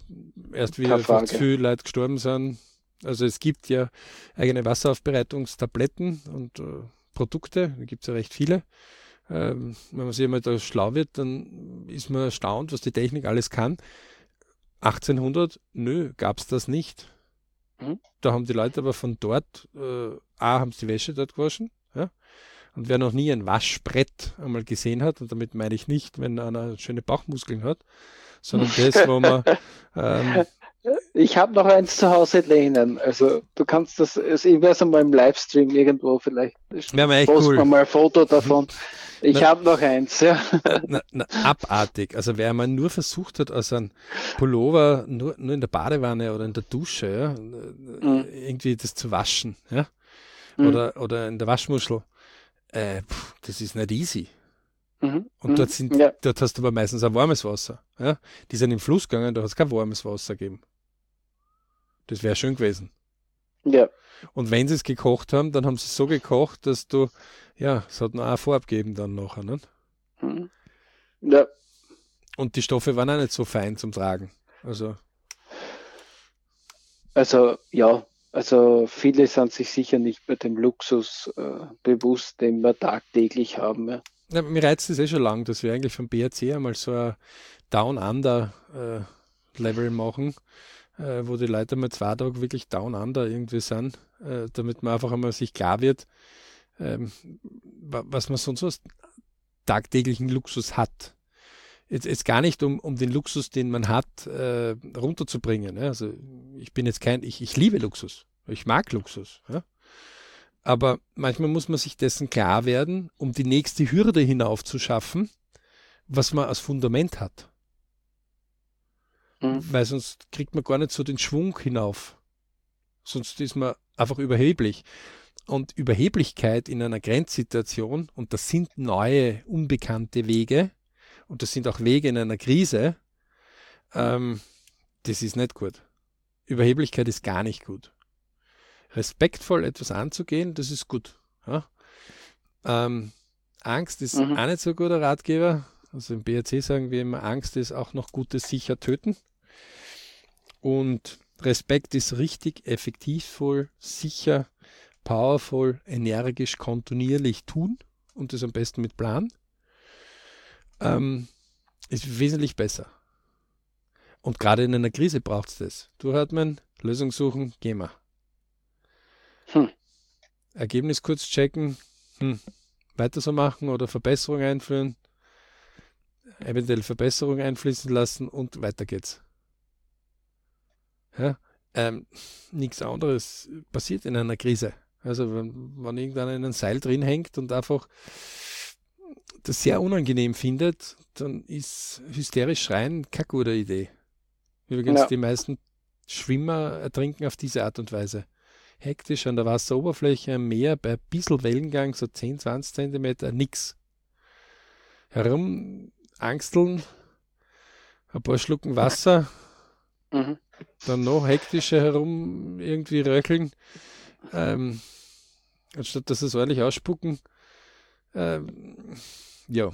erst wie einfach zu viele Leute gestorben sind. Also es gibt ja eigene Wasseraufbereitungstabletten und äh, Produkte, da gibt es ja recht viele. Ähm, wenn man sich einmal da schlau wird, dann ist man erstaunt, was die Technik alles kann. 1800, nö, gab es das nicht. Mhm. Da haben die Leute aber von dort, äh, A, haben sie die Wäsche dort gewaschen, ja? Und wer noch nie ein Waschbrett einmal gesehen hat, und damit meine ich nicht, wenn einer schöne Bauchmuskeln hat, sondern das, wo man *laughs* ähm, ich habe noch eins zu Hause lehnen. Also du kannst das, also ich werde es mal im Livestream irgendwo vielleicht ja, posten cool. mal ein Foto davon. Ich habe noch eins, ja. Na, na, abartig. Also wer mal nur versucht hat, aus einem Pullover nur, nur in der Badewanne oder in der Dusche, ja, mhm. irgendwie das zu waschen, ja. Mhm. Oder, oder in der Waschmuschel, äh, pff, das ist nicht easy. Mhm. Und dort, mhm. sind, ja. dort hast du aber meistens ein warmes Wasser. Ja? Die sind im Fluss gegangen, da hat es kein warmes Wasser gegeben. Das wäre schön gewesen. Ja. Und wenn sie es gekocht haben, dann haben sie es so gekocht, dass du, ja, es hat noch eine Farbe gegeben dann nachher, ne? Mhm. Ja. Und die Stoffe waren auch nicht so fein zum Tragen. Also. Also, ja, also viele sind sich sicher nicht bei dem Luxus äh, bewusst, den wir tagtäglich haben. Ja. Ja, mir reizt es eh schon lang, dass wir eigentlich vom BRC einmal so ein Down-Under-Level äh, machen, äh, wo die Leute mal zwei Tage wirklich Down-Under irgendwie sind, äh, damit man einfach einmal sich klar wird, ähm, was man sonst als tagtäglichen Luxus hat. Jetzt, jetzt gar nicht um, um den Luxus, den man hat, äh, runterzubringen. Ja? Also ich bin jetzt kein, ich, ich liebe Luxus. Ich mag Luxus. Ja? Aber manchmal muss man sich dessen klar werden, um die nächste Hürde hinauf zu schaffen, was man als Fundament hat. Mhm. Weil sonst kriegt man gar nicht so den Schwung hinauf. Sonst ist man einfach überheblich. Und Überheblichkeit in einer Grenzsituation, und das sind neue, unbekannte Wege, und das sind auch Wege in einer Krise, ähm, das ist nicht gut. Überheblichkeit ist gar nicht gut respektvoll etwas anzugehen, das ist gut. Ja? Ähm, Angst ist mhm. auch nicht so guter Ratgeber. Also im BRC sagen wir immer, Angst ist auch noch Gutes sicher töten. Und Respekt ist richtig, effektivvoll, sicher, powerful, energisch, kontinuierlich tun und das am besten mit Plan. Ähm, ist wesentlich besser. Und gerade in einer Krise braucht es das. Du hört man, Lösung suchen, gehen wir. Hm. Ergebnis kurz checken, hm. weiter so machen oder Verbesserung einführen, eventuell Verbesserung einfließen lassen und weiter geht's. Ja, ähm, nichts anderes passiert in einer Krise. Also wenn, wenn irgendeiner in einem Seil drin hängt und einfach das sehr unangenehm findet, dann ist hysterisch schreien keine gute Idee. Übrigens, ja. die meisten Schwimmer ertrinken auf diese Art und Weise hektisch an der Wasseroberfläche am Meer bei ein bisschen Wellengang, so 10, 20 Zentimeter, nix. Herum angsteln, ein paar Schlucken Wasser, mhm. dann noch hektischer herum irgendwie röcheln, ähm, anstatt dass es ordentlich ausspucken. Ähm, ja,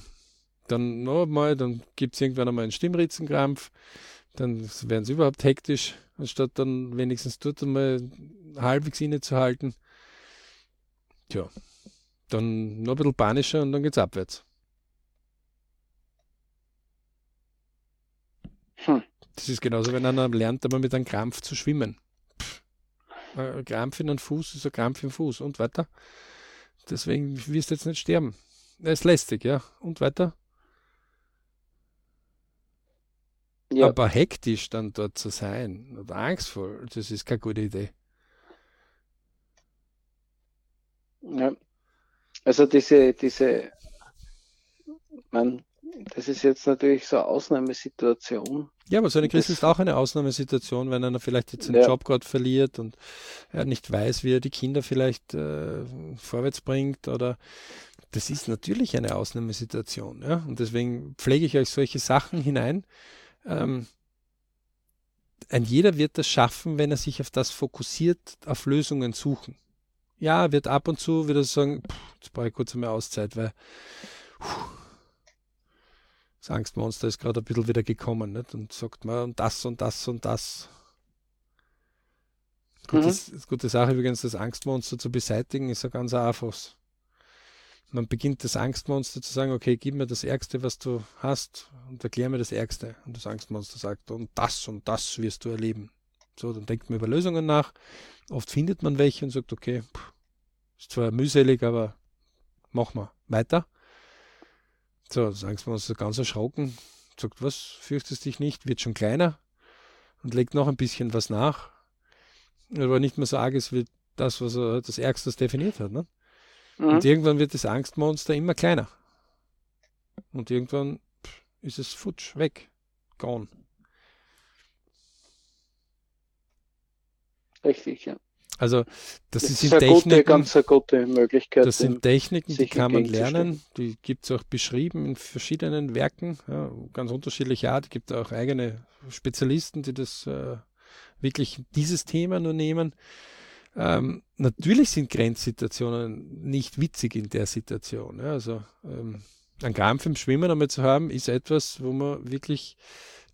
dann noch mal, dann gibt es irgendwann einmal einen Stimmritzenkrampf, dann werden sie überhaupt hektisch, anstatt dann wenigstens dort einmal halbwegs innezuhalten. Tja, dann noch ein bisschen panischer und dann geht's abwärts. Hm. Das ist genauso, wenn einer lernt, aber mit einem Krampf zu schwimmen. Pff, ein Krampf in einem Fuß ist ein Krampf im Fuß und weiter. Deswegen wirst du jetzt nicht sterben. Er ist lästig, ja. Und weiter. Ja. Aber hektisch dann dort zu sein oder angstvoll, das ist keine gute Idee. Ja. Also diese, diese, man, das ist jetzt natürlich so eine Ausnahmesituation. Ja, aber so eine Krise das, ist auch eine Ausnahmesituation, wenn einer vielleicht jetzt den ja. Job gerade verliert und er nicht weiß, wie er die Kinder vielleicht äh, vorwärts bringt oder das ist natürlich eine Ausnahmesituation. Ja? Und deswegen pflege ich euch solche Sachen hinein, ähm, ein jeder wird das schaffen, wenn er sich auf das fokussiert, auf Lösungen suchen. Ja, wird ab und zu wieder sagen, pff, jetzt brauche ich kurz einmal Auszeit, weil pff, das Angstmonster ist gerade ein bisschen wieder gekommen nicht? und sagt man das und das und das. Gutes, mhm. Gute Sache übrigens, das Angstmonster zu beseitigen, ist ja ganz einfach. Man beginnt das Angstmonster zu sagen, okay, gib mir das Ärgste, was du hast und erklär mir das Ärgste. Und das Angstmonster sagt, und das und das wirst du erleben. So, dann denkt man über Lösungen nach. Oft findet man welche und sagt, okay, pff, ist zwar mühselig, aber mach mal weiter. So, das Angstmonster ganz erschrocken, sagt, was, fürchtest dich nicht, wird schon kleiner und legt noch ein bisschen was nach aber nicht mehr so arg ist wie das, was er das Ärgste definiert hat. Ne? Mhm. Und irgendwann wird das Angstmonster immer kleiner. Und irgendwann pff, ist es futsch, weg, gone. Richtig, ja. Also das, das ist eine Techniken, ganz gute Möglichkeit. Das sind Techniken, die kann man lernen. Die gibt es auch beschrieben in verschiedenen Werken, ja, ganz unterschiedliche Art. Es gibt auch eigene Spezialisten, die das äh, wirklich dieses Thema nur nehmen. Ähm, natürlich sind Grenzsituationen nicht witzig in der Situation. Ja. Also ähm, ein Krampf im Schwimmen einmal zu haben, ist etwas, wo man wirklich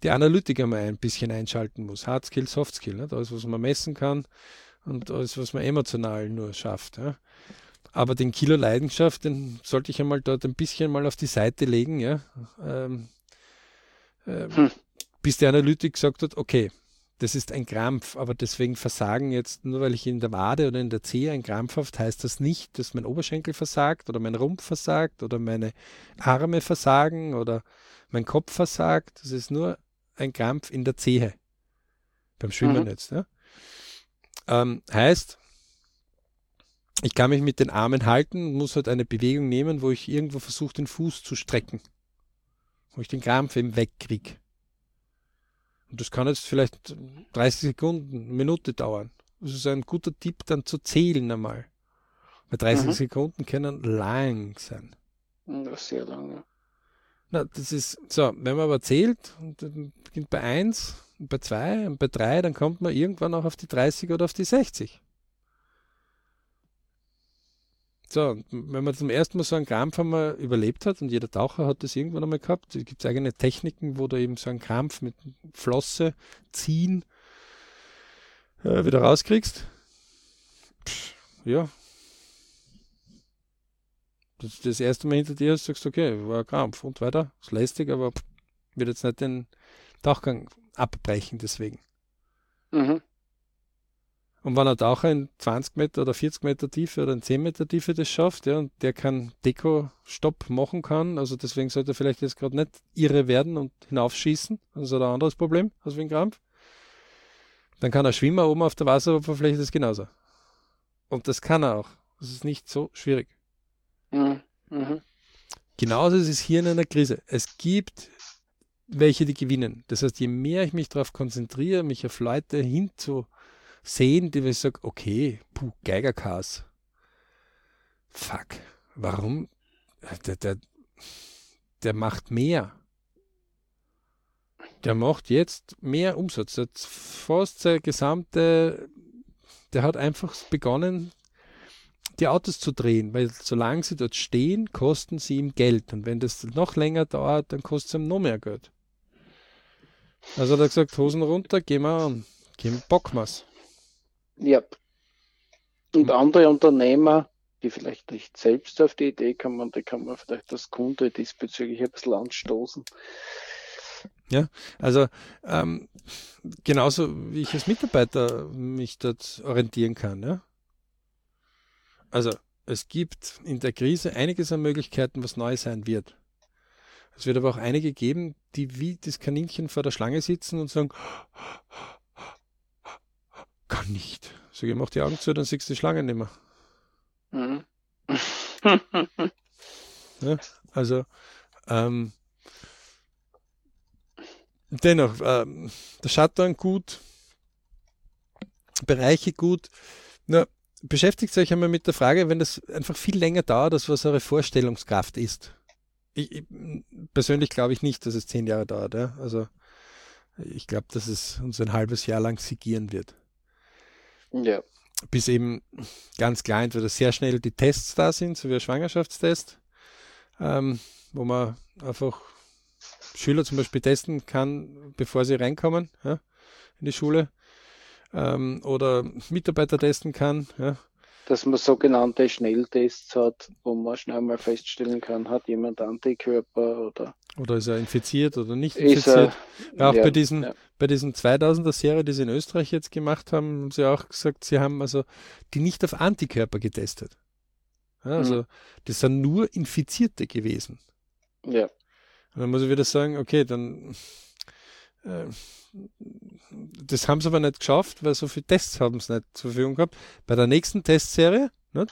die Analytiker mal ein bisschen einschalten muss. Hard Skill, Soft Skill, nicht? alles, was man messen kann und alles, was man emotional nur schafft. Ja. Aber den Kilo Leidenschaft, den sollte ich einmal dort ein bisschen mal auf die Seite legen, ja. Ähm, äh, hm. bis der Analytik gesagt hat, okay, das ist ein Krampf, aber deswegen Versagen jetzt, nur weil ich in der Wade oder in der Zehe ein Krampf habe, heißt das nicht, dass mein Oberschenkel versagt oder mein Rumpf versagt oder meine Arme versagen oder mein Kopf versagt. Das ist nur ein Krampf in der Zehe. Beim Schwimmen mhm. jetzt. Ja? Ähm, heißt, ich kann mich mit den Armen halten, muss halt eine Bewegung nehmen, wo ich irgendwo versuche, den Fuß zu strecken. Wo ich den Krampf eben wegkriege. Und das kann jetzt vielleicht 30 Sekunden, eine Minute dauern. Das ist ein guter Tipp, dann zu zählen einmal. Weil 30 mhm. Sekunden können lang sein. Das ist sehr lange. Na, das ist so, wenn man aber zählt, und beginnt bei 1, bei 2 und bei 3, dann kommt man irgendwann auch auf die 30 oder auf die 60. So, wenn man zum ersten Mal so einen Krampf einmal überlebt hat, und jeder Taucher hat das irgendwann einmal gehabt, gibt es eigene Techniken, wo du eben so einen Krampf mit Flosse ziehen äh, wieder rauskriegst. Pff, ja. Das, das erste Mal hinter dir hast, sagst du, okay, war ein Krampf und weiter. Ist lästig, aber pff, wird jetzt nicht den Tauchgang abbrechen deswegen. Mhm. Und wenn ein Taucher in 20 Meter oder 40 Meter Tiefe oder in 10 Meter Tiefe das schafft, ja, und der kann Deko-Stopp machen kann, also deswegen sollte er vielleicht jetzt gerade nicht irre werden und hinaufschießen, das ist ein anderes Problem als wegen Krampf. Dann kann er Schwimmer oben auf der Wasseroberfläche das genauso. Und das kann er auch. Das ist nicht so schwierig. Mhm. Mhm. Genauso ist es hier in einer Krise. Es gibt welche, die gewinnen. Das heißt, je mehr ich mich darauf konzentriere, mich auf Leute hinzu sehen, die ich sage, okay, puh, Geigerkas. Fuck, warum? Der, der, der macht mehr. Der macht jetzt mehr Umsatz. Der fast seine gesamte, der hat einfach begonnen, die Autos zu drehen, weil solange sie dort stehen, kosten sie ihm Geld. Und wenn das noch länger dauert, dann kostet es ihm noch mehr Geld. Also hat er gesagt, Hosen runter, gehen wir an. Gehen, bocken wir's. Ja. Und andere Unternehmer, die vielleicht nicht selbst auf die Idee kommen, die kann man vielleicht als Kunde diesbezüglich ein bisschen anstoßen. Ja, also ähm, genauso wie ich als Mitarbeiter mich dort orientieren kann. Ja? Also es gibt in der Krise einiges an Möglichkeiten, was neu sein wird. Es wird aber auch einige geben, die wie das Kaninchen vor der Schlange sitzen und sagen, kann nicht. Sag ich, mach die Augen zu, dann siehst du die Schlange nicht mehr. Mhm. *laughs* ja, also, ähm, dennoch, ähm, der Shutdown gut, Bereiche gut. Na, beschäftigt euch einmal mit der Frage, wenn das einfach viel länger dauert, als was eure Vorstellungskraft ist. Ich, ich persönlich glaube ich nicht, dass es zehn Jahre dauert. Ja? Also Ich glaube, dass es uns ein halbes Jahr lang sigieren wird. Ja. Bis eben ganz klar entweder sehr schnell die Tests da sind, so wie ein Schwangerschaftstest, ähm, wo man einfach Schüler zum Beispiel testen kann, bevor sie reinkommen ja, in die Schule ähm, oder Mitarbeiter testen kann. Ja. Dass man sogenannte Schnelltests hat, wo man schnell mal feststellen kann, hat jemand Antikörper oder. Oder ist er infiziert oder nicht infiziert. Er, auch ja, bei, diesen, ja. bei diesen 2000er-Serie, die sie in Österreich jetzt gemacht haben, haben sie auch gesagt, sie haben also die nicht auf Antikörper getestet. Ja, also mhm. das sind nur Infizierte gewesen. Ja. Und dann muss ich wieder sagen, okay, dann das haben sie aber nicht geschafft, weil so viele Tests haben sie nicht zur Verfügung gehabt. Bei der nächsten Testserie, ne,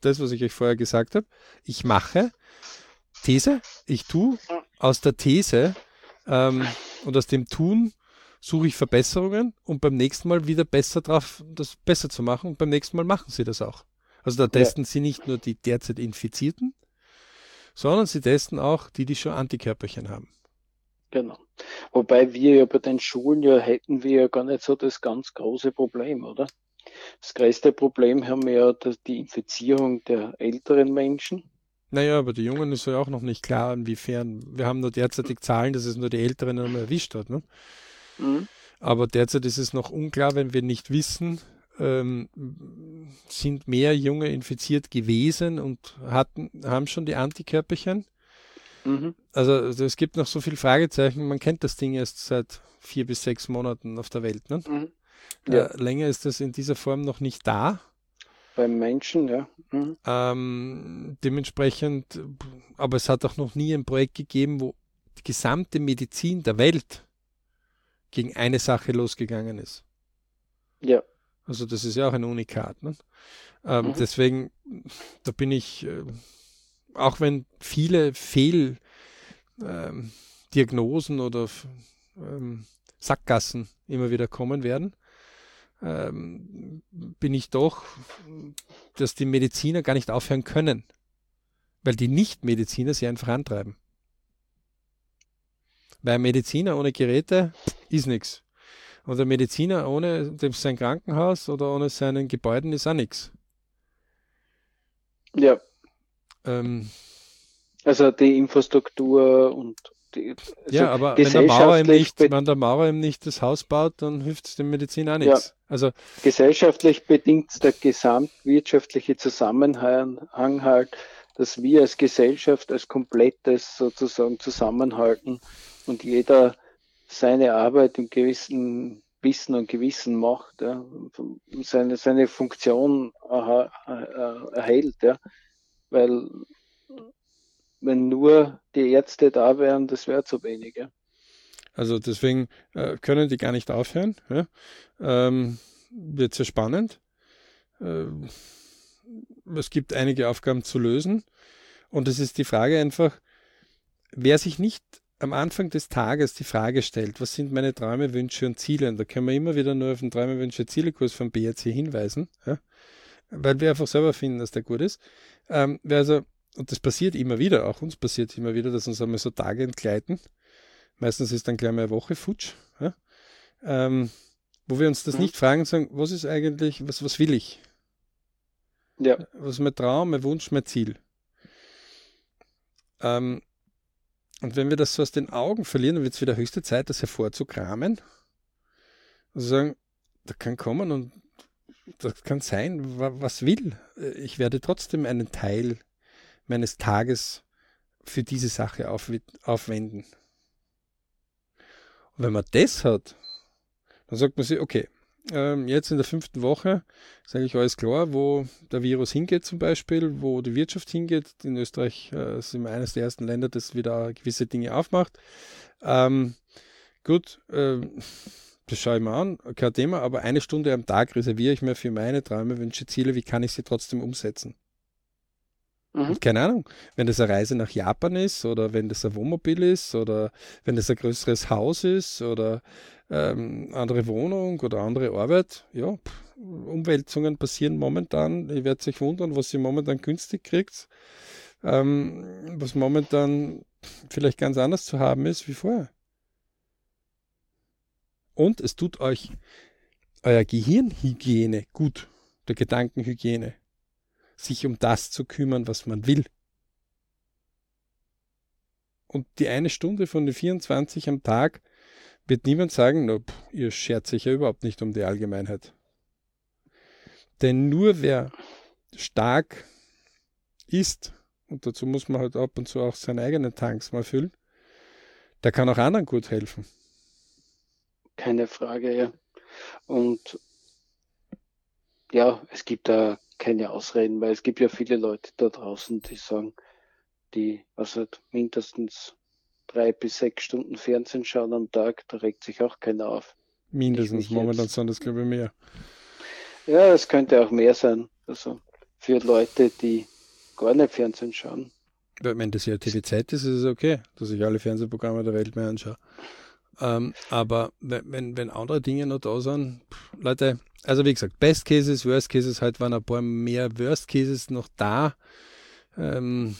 das, was ich euch vorher gesagt habe, ich mache These, ich tue aus der These ähm, und aus dem Tun suche ich Verbesserungen und beim nächsten Mal wieder besser drauf, das besser zu machen und beim nächsten Mal machen sie das auch. Also da testen ja. sie nicht nur die derzeit Infizierten, sondern sie testen auch die, die schon Antikörperchen haben. Genau. Wobei wir ja bei den Schulen ja hätten wir ja gar nicht so das ganz große Problem, oder? Das größte Problem haben wir ja die Infizierung der älteren Menschen. Naja, aber die Jungen ist ja auch noch nicht klar, inwiefern. Wir haben nur derzeitig Zahlen, dass es nur die Älteren einmal erwischt hat. Ne? Mhm. Aber derzeit ist es noch unklar, wenn wir nicht wissen, ähm, sind mehr Junge infiziert gewesen und hatten, haben schon die Antikörperchen. Mhm. Also, also, es gibt noch so viele Fragezeichen. Man kennt das Ding erst seit vier bis sechs Monaten auf der Welt. Ne? Mhm. Ja. Äh, länger ist das in dieser Form noch nicht da. Beim Menschen, ja. Mhm. Ähm, dementsprechend, aber es hat auch noch nie ein Projekt gegeben, wo die gesamte Medizin der Welt gegen eine Sache losgegangen ist. Ja. Also das ist ja auch ein Unikat. Ne? Ähm, mhm. Deswegen, da bin ich, äh, auch wenn viele Fehldiagnosen ähm, oder ähm, Sackgassen immer wieder kommen werden, ähm, bin ich doch, dass die Mediziner gar nicht aufhören können, weil die Nicht-Mediziner sie einfach antreiben. Weil Mediziner ohne Geräte ist nichts. Und der Mediziner ohne sein Krankenhaus oder ohne seinen Gebäuden ist auch nichts. Ja. Ähm, also die Infrastruktur und die, also ja, aber wenn der, Mauer ihm nicht, wenn der Maurer ihm nicht das Haus baut, dann hilft es dem Medizin auch nichts. Ja, also, gesellschaftlich bedingt der gesamtwirtschaftliche Zusammenhang halt, dass wir als Gesellschaft als komplettes sozusagen zusammenhalten und jeder seine Arbeit im gewissen Wissen und Gewissen macht, ja, seine, seine Funktion erhält, ja, weil wenn nur die Ärzte da wären, das wäre zu wenig. Ja. Also deswegen äh, können die gar nicht aufhören. Ja. Ähm, wird sehr spannend. Äh, es gibt einige Aufgaben zu lösen. Und es ist die Frage einfach, wer sich nicht am Anfang des Tages die Frage stellt, was sind meine Träume, Wünsche und Ziele? Und da können wir immer wieder nur auf den Träume, Wünsche, Ziele-Kurs vom BRC hinweisen, ja? weil wir einfach selber finden, dass der gut ist. Ähm, also, und das passiert immer wieder, auch uns passiert immer wieder, dass uns einmal so Tage entgleiten. Meistens ist dann gleich mal eine Woche futsch, ja? ähm, wo wir uns das mhm. nicht fragen und sagen, was ist eigentlich, was, was will ich? Ja. Was ist mein Traum, mein Wunsch, mein Ziel? Ähm, und wenn wir das so aus den Augen verlieren, dann wird es wieder höchste Zeit, das hervorzukramen. Also sagen, da kann kommen und das kann sein, was will. Ich werde trotzdem einen Teil meines Tages für diese Sache aufwenden. Und wenn man das hat, dann sagt man sich, okay, ähm, jetzt in der fünften Woche ist eigentlich alles klar, wo der Virus hingeht zum Beispiel, wo die Wirtschaft hingeht. In Österreich äh, sind wir eines der ersten Länder, das wieder gewisse Dinge aufmacht. Ähm, gut, äh, das schaue ich mir an, kein Thema, aber eine Stunde am Tag reserviere ich mir für meine Träume, Wünsche, Ziele, wie kann ich sie trotzdem umsetzen? Mhm. Keine Ahnung, wenn das eine Reise nach Japan ist oder wenn das ein Wohnmobil ist oder wenn das ein größeres Haus ist oder ähm, andere Wohnung oder andere Arbeit, ja, pff, Umwälzungen passieren momentan. Ihr werdet euch wundern, was ihr momentan günstig kriegt, ähm, was momentan vielleicht ganz anders zu haben ist wie vorher. Und es tut euch euer Gehirnhygiene gut, der Gedankenhygiene, sich um das zu kümmern, was man will. Und die eine Stunde von den 24 am Tag wird niemand sagen, no, pff, ihr schert sich ja überhaupt nicht um die Allgemeinheit. Denn nur wer stark ist, und dazu muss man halt ab und zu auch seine eigenen Tanks mal füllen, der kann auch anderen gut helfen. Keine Frage, ja. Und ja, es gibt da keine Ausreden, weil es gibt ja viele Leute da draußen, die sagen, die was halt mindestens drei bis sechs Stunden Fernsehen schauen am Tag, da regt sich auch keiner auf. Mindestens, momentan sind das glaube ich mehr. Ja, es könnte auch mehr sein. Also für Leute, die gar nicht Fernsehen schauen. Wenn das ja TV-Zeit ist, ist es okay, dass ich alle Fernsehprogramme der Welt mehr anschaue. Ähm, aber wenn, wenn andere Dinge noch da sind, pff, Leute, also wie gesagt, Best Cases, Worst Cases, halt waren ein paar mehr Worst Cases noch da. Ähm,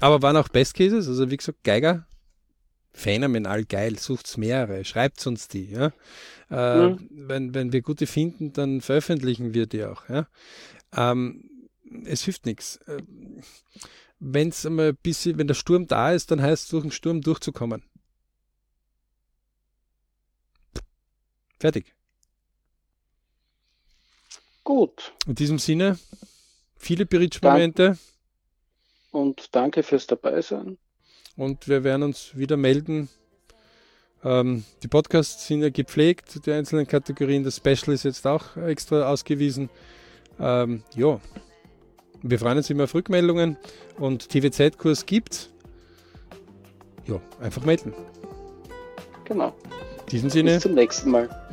aber waren auch Best Cases, also wie gesagt, Geiger, phänomenal geil, sucht's mehrere, schreibt uns die, ja. Äh, mhm. wenn, wenn wir gute finden, dann veröffentlichen wir die auch, ja. Ähm, es hilft nichts. Äh, wenn es einmal ein bisschen, wenn der Sturm da ist, dann heißt es, durch den Sturm durchzukommen. Fertig. Gut. In diesem Sinne, viele Bridge-Momente. Und danke fürs Dabeisein. Und wir werden uns wieder melden. Ähm, die Podcasts sind ja gepflegt, die einzelnen Kategorien. Das Special ist jetzt auch extra ausgewiesen. Ähm, ja, wir freuen uns immer auf Rückmeldungen und TVZ-Kurs gibt. Ja, einfach melden. Genau. In diesem Sinne. Bis zum nächsten Mal.